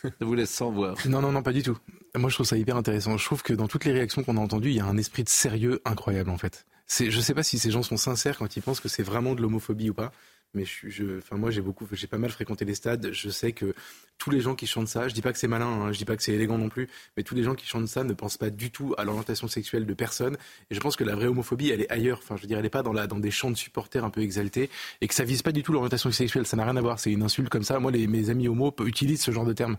Je vous laisse sans voir. Non, non, non, pas du tout. Moi, je trouve ça hyper intéressant. Je trouve que dans toutes les réactions qu'on a entendues, il y a un esprit de sérieux incroyable, en fait. Je ne sais pas si ces gens sont sincères quand ils pensent que c'est vraiment de l'homophobie ou pas. Mais je, enfin moi j'ai beaucoup, j'ai pas mal fréquenté les stades. Je sais que tous les gens qui chantent ça, je dis pas que c'est malin, hein, je dis pas que c'est élégant non plus, mais tous les gens qui chantent ça ne pensent pas du tout à l'orientation sexuelle de personne. Et je pense que la vraie homophobie, elle est ailleurs. Enfin, je veux dire, elle est pas dans la, dans des chants de supporters un peu exaltés et que ça vise pas du tout l'orientation sexuelle. Ça n'a rien à voir. C'est une insulte comme ça. Moi, les, mes amis homos utilisent ce genre de terme.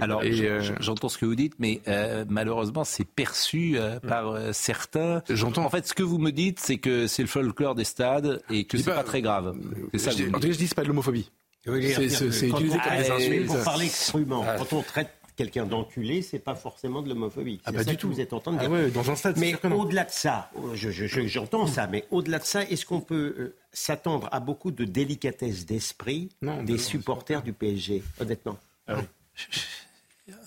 Alors, euh, j'entends ce que vous dites, mais euh, malheureusement, c'est perçu euh, par euh, certains. J'entends. En fait, ce que vous me dites, c'est que c'est le folklore des stades et que c'est pas, pas, très grave. Ça. Je, en tout cas, je dis c'est pas de l'homophobie. C'est utilisé comme des insultes. Pour parler crûment, quand on traite quelqu'un d'enculé, c'est pas forcément de l'homophobie. Ah bah ça du que tout. vous êtes en train de dire. Ah ouais, dans un stade. Mais au-delà de ça, j'entends je, je, ça, mais au-delà de ça, est-ce qu'on peut s'attendre à beaucoup de délicatesse d'esprit des supporters du PSG, honnêtement? Ah oui.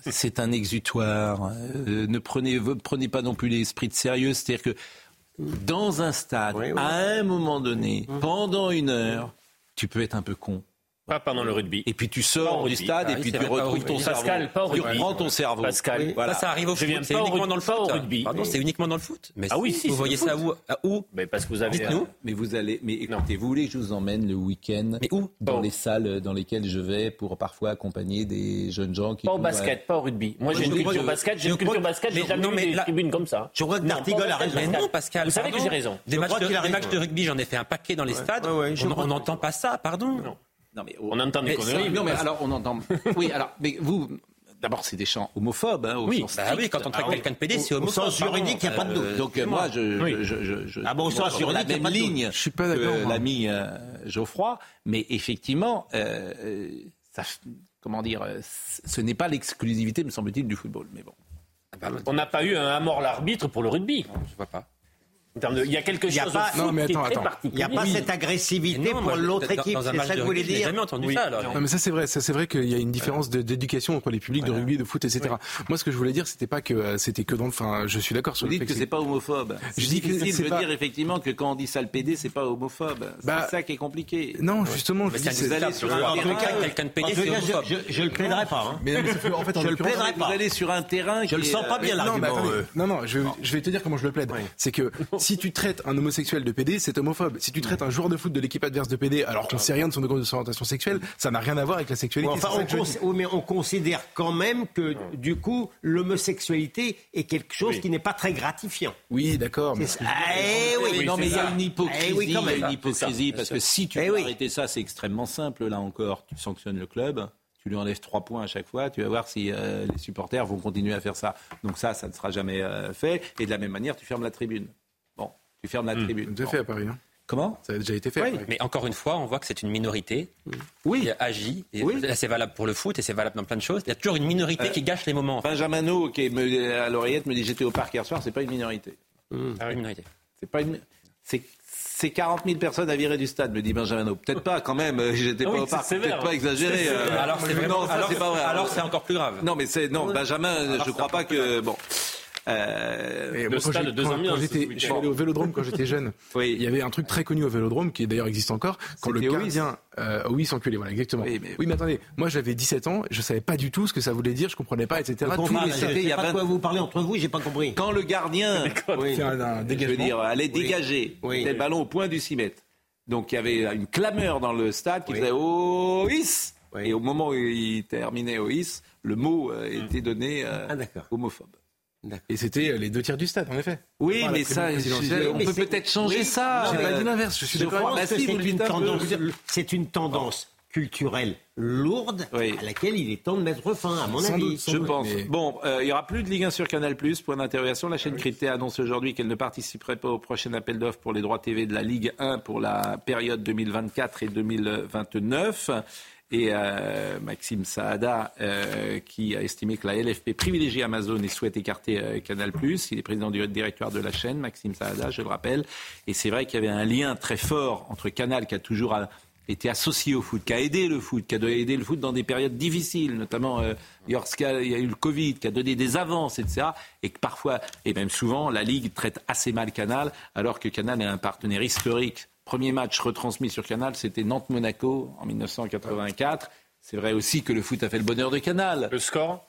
C'est un exutoire. Euh, ne prenez, prenez pas non plus l'esprit de sérieux. C'est-à-dire que dans un stade, oui, oui. à un moment donné, pendant une heure, tu peux être un peu con. Pas pendant le rugby. Et puis tu sors du stade ah, et puis tu retrouves ton cerveau. Pascal, pas au rugby. Tu reprends ton cerveau. Pascal, oui. voilà. ça, ça arrive au je foot. C'est uniquement dans le foot. Au rugby. Pardon, c'est uniquement dans le foot. Mais ah oui, si, vous voyez ça où, où Mais parce que vous avez. Dites-nous. Mais vous allez. Mais écoutez, vous voulez que je vous emmène le week-end Mais où Dans oh. les salles dans lesquelles je vais pour parfois accompagner des jeunes gens qui. Pas au basket, pas au rugby. Moi, j'ai une culture basket. J'ai une culture basket. J'ai jamais vu des tribunes comme ça. Je crois que Martigol a raison. Mais non, Pascal. Vous savez que j'ai raison. Des matchs de rugby, j'en ai fait un paquet dans les stades. On n'entend pas ça, pardon. Non, mais on entend des conneries. Non, mais alors on entend. Oui, alors, mais vous. D'abord, c'est des chants homophobes. Hein, au oui, sens bah oui, quand on traite ah, quelqu'un de PD, c'est homophobe. Au sens juridique, il n'y a pas de doute. Euh, donc, moi, je. Oui. je, je, je ah bon, au sens juridique, la même pas de ligne doute. Je suis pas d'accord. l'ami euh, Geoffroy, mais effectivement, euh, ça, comment dire, ce n'est pas l'exclusivité, me semble-t-il, du football. Mais bon. On n'a pas eu un à mort l'arbitre pour le rugby. Non, je vois pas. De, il y a quelque chose pas, non, mais attends, qui est très attends. particulier. Il n'y a pas oui. cette agressivité non, pour l'autre équipe, c'est ça que vous voulez dire jamais entendu oui. ça. Alors. Non, mais ça c'est vrai, ça c'est vrai qu'il y a une différence d'éducation entre les publics de rugby, de foot, etc. Oui. Moi, ce que je voulais dire, c'était pas que euh, c'était que dans le. Enfin, je suis d'accord sur vous le dites que c'est pas homophobe. Je dis que c'est pas... dire effectivement que quand on dit sale PD, c'est pas homophobe. Bah, c'est ça qui est compliqué. Non, justement, je dis vous allez sur un terrain, quelqu'un de PD, c'est homophobe. Je le plaiderai pas. Mais en fait, je le plaiderai pas. Vous allez sur un terrain. Je le sens pas bien l'argument. Non, non, je vais te dire comment je le plaide. C'est que si tu traites un homosexuel de PD, c'est homophobe. Si tu traites un joueur de foot de l'équipe adverse de PD alors qu'on sait rien de son orientation sexuelle, ça n'a rien à voir avec la sexualité. Enfin, on, cons oui, mais on considère quand même que du coup l'homosexualité est quelque chose oui. qui n'est pas très gratifiant. Oui, d'accord. Mais... Eh oui, non, mais il y a une hypocrisie. Eh oui, il y a une hypocrisie parce que si tu eh veux oui. arrêter ça, c'est extrêmement simple. Là encore, tu sanctionnes le club. Tu lui enlèves trois points à chaque fois, tu vas voir si euh, les supporters vont continuer à faire ça. Donc ça, ça ne sera jamais euh, fait. Et de la même manière, tu fermes la tribune. Tu fermes la mmh. tribune. C'est bon. fait à Paris. Hein. Comment? Ça a déjà été fait. Oui, mais encore une fois, on voit que c'est une minorité oui. qui agit. Et oui. C'est valable pour le foot et c'est valable dans plein de choses. Il y a toujours une minorité euh, qui gâche les moments. Benjamin No, qui est me, à l'oreillette, me dit j'étais au parc hier soir, c'est pas une minorité. Mmh. Ah oui. une minorité. C'est pas une. C'est 40 000 personnes à virer du stade, me dit Benjamin. Peut-être pas, quand même. J'étais ah pas au parc. Peut-être pas exagéré. Euh... Alors c'est vraiment. Non, alors, pas vrai. Alors c'est encore plus grave. Non, mais c'est non, Benjamin. Alors, je crois pas que bon. Euh, moi, quand j'étais je suis allé au Vélodrome quand j'étais jeune. oui. Il y avait un truc très connu au Vélodrome qui d'ailleurs existe encore. Quand le gardien, euh, oui, s'enculait, voilà, exactement. Oui mais... oui mais... attendez, moi j'avais 17 ans, je savais pas du tout ce que ça voulait dire, je comprenais pas, etc. Tous les je sais pas 20... quoi vous parlez entre vous, j'ai pas compris. Quand le gardien, oui. un, un je veux dire, allait dégager oui. le ballon au point du 6 mètres. Donc il y avait une clameur dans le stade qui faisait OIS. Et au moment où il terminait OIS, le mot euh, était donné euh, ah, homophobe. Et c'était les deux tiers du stade, en effet. Oui, mais ça, on peut peut-être changer oui, ça. J'ai pas dit l'inverse. Je suis d'accord. Bah, si, c'est une, tendance, c'est une tendance culturelle lourde à laquelle il est temps de mettre fin, à mon avis. je pense. Bon, euh, il n'y aura plus de Ligue 1 sur Canal+, point d'interrogation. La chaîne cryptée annonce aujourd'hui qu'elle ne participerait pas au prochain appel d'offres pour les droits TV de la Ligue 1 pour la période 2024 et 2029. Et euh, Maxime Saada, euh, qui a estimé que la LFP privilégie Amazon et souhaite écarter Canal+. Il est président du directoire de la chaîne, Maxime Saada, je le rappelle. Et c'est vrai qu'il y avait un lien très fort entre Canal, qui a toujours était associé au foot, qui a aidé le foot, qui a aidé le foot dans des périodes difficiles, notamment euh, lorsqu'il y a eu le Covid, qui a donné des avances, etc. Et que parfois, et même souvent, la Ligue traite assez mal Canal, alors que Canal est un partenaire historique. Premier match retransmis sur Canal, c'était Nantes-Monaco en 1984. C'est vrai aussi que le foot a fait le bonheur de Canal. Le score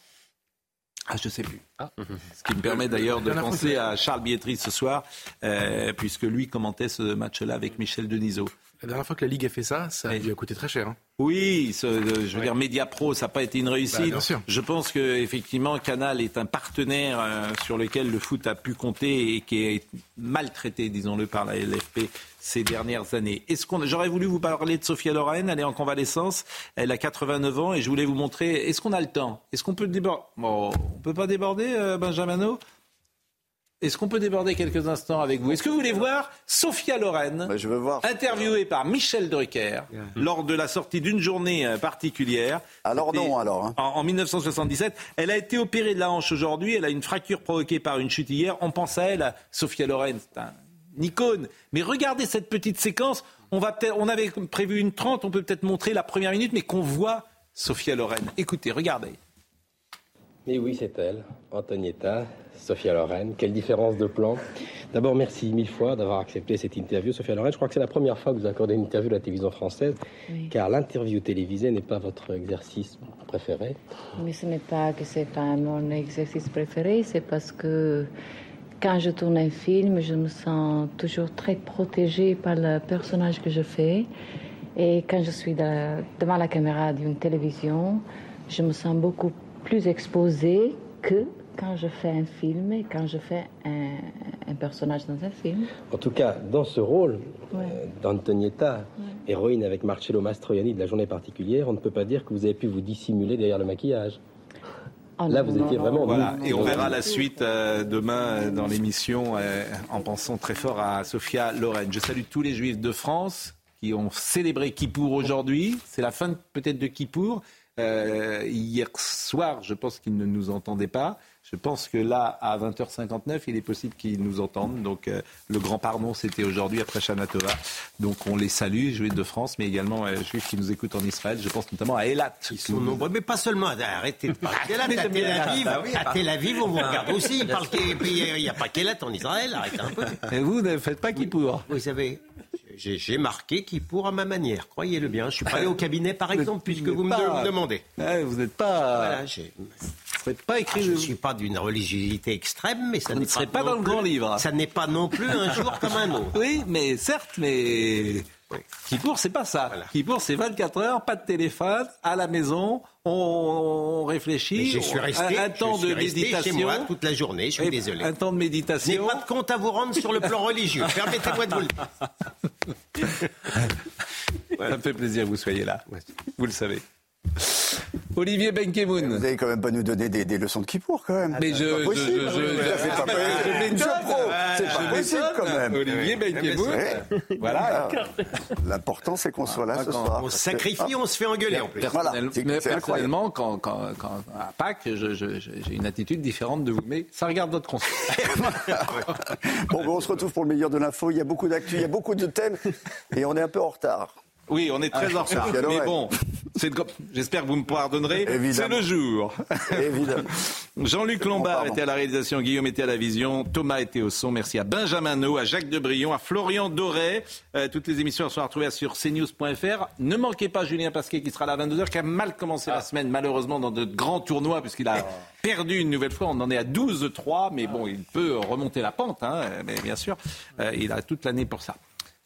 ah, je ne sais plus. Ah. Ce qui me permet d'ailleurs de penser à Charles Bietri ce soir, euh, puisque lui commentait ce match-là avec Michel Denisot. La dernière fois que la Ligue a fait ça, ça lui a coûté très cher. Hein. Oui, euh, je veux dire, Media Pro, ça n'a pas été une réussite. Bah, je pense que effectivement, Canal est un partenaire euh, sur lequel le foot a pu compter et qui est maltraité, disons-le, par la LFP ces dernières années. Est-ce qu'on, j'aurais voulu vous parler de Sophia Loren, elle est en convalescence, elle a 89 ans et je voulais vous montrer. Est-ce qu'on a le temps? Est-ce qu'on peut déborder Bon, on peut pas déborder, euh, Benjamino est-ce qu'on peut déborder quelques instants avec vous? Est-ce que vous voulez voir Sophia Loren, bah, je veux voir. interviewée par Michel Drucker lors de la sortie d'une journée euh, particulière? Alors non, alors. Hein. En, 1977. Elle a été opérée de la hanche aujourd'hui. Elle a une fracture provoquée par une chute hier. On pense à elle, Sophia Loren. C'est un icône. Mais regardez cette petite séquence. On, va on avait prévu une 30. On peut peut-être montrer la première minute, mais qu'on voit Sophia Loren. Écoutez, regardez. Et oui, c'est elle, Antonietta, Sophia Loren. Quelle différence de plan. D'abord, merci mille fois d'avoir accepté cette interview, Sophia Loren. Je crois que c'est la première fois que vous accordez une interview à la télévision française, car l'interview télévisée n'est pas votre exercice préféré. Mais ce n'est pas que c'est pas mon exercice préféré, c'est parce que quand je tourne un film, je me sens toujours très protégée par le personnage que je fais. Et quand je suis devant la caméra d'une télévision, je me sens beaucoup plus exposée que quand je fais un film et quand je fais un, personnage dans un film. En tout cas, dans ce rôle euh, d'Antonietta, héroïne avec Marcello Mastroianni de la journée particulière, on ne peut pas dire que vous avez pu vous dissimuler derrière le maquillage. Oh Là, vous étiez vraiment. Voilà, et on verra la suite euh, demain euh, dans l'émission en pensant très fort à Sophia Loren. Je salue tous les juifs de France qui ont célébré Kippour aujourd'hui. C'est la fin peut-être de Kippour. Hier soir, je pense qu'ils ne nous entendaient pas. Je pense que là, à 20h59, il est possible qu'ils nous entendent. Donc, euh, le grand pardon, c'était aujourd'hui après Shana Donc, on les salue, juifs de France, mais également euh, juifs qui nous écoutent en Israël. Je pense notamment à Elat. Ils sont nombreux, mais pas seulement. Arrêtez de parler À Tel Aviv, à Tel Aviv, on vous regarde aussi. Il n'y a pas qu'Elat en Israël. Arrêtez un peu. Et vous ne faites pas qui pour Vous savez, j'ai marqué qui pour à ma manière, croyez-le bien. Je suis pas allé au cabinet, par exemple, puisque vous me demandez. vous n'êtes pas. Voilà, pas écrit. Ah, je ne suis pas d'une religiosité extrême, mais ça ne serait pas, dans le grand livre. Ça n'est pas non plus un jour comme un autre. Oui, mais certes, mais Kippour, c'est pas ça. Voilà. Kippour, c'est 24 heures, pas de téléphone, à la maison, on, réfléchit. je suis resté, un, temps de méditation. Chez moi toute la journée, je suis désolé. Un temps de méditation. Je n'ai pas de compte à vous rendre sur le plan religieux. Permettez-moi de vous le dire. Ça me fait plaisir que vous soyez là. Vous le savez. Olivier Benkemoun. Vous n'allez quand même pas nous donner des, des leçons de Kippour, quand même. Mais je. C'est pas possible. C'est pas possible, quand même. Olivier Benkemoun. Voilà. L'important, c'est qu'on soit là ce soir. On se sacrifie, on se fait engueuler en plus. Personnellement, quand, à Pâques, j'ai une attitude différente de vous. Mais ça regarde votre conseil. bon, on se retrouve pour le meilleur de l'info. Il y a beaucoup d'actu, il y a beaucoup de thèmes. Et on est un peu en retard. Oui, on est très en retard. Mais bon, j'espère que vous me pardonnerez. C'est le jour. Évidemment. Jean-Luc Lombard était à la réalisation, Guillaume était à la vision, Thomas était au son. Merci à Benjamin No, à Jacques Debrion, à Florian Doré. Euh, toutes les émissions sont retrouvées sur cnews.fr. Ne manquez pas Julien Pasquet qui sera là à 22h, qui a mal commencé la ah. semaine, malheureusement, dans de grands tournois, puisqu'il a perdu une nouvelle fois. On en est à 12-3, mais bon, il peut remonter la pente, hein, mais bien sûr. Euh, il a toute l'année pour ça.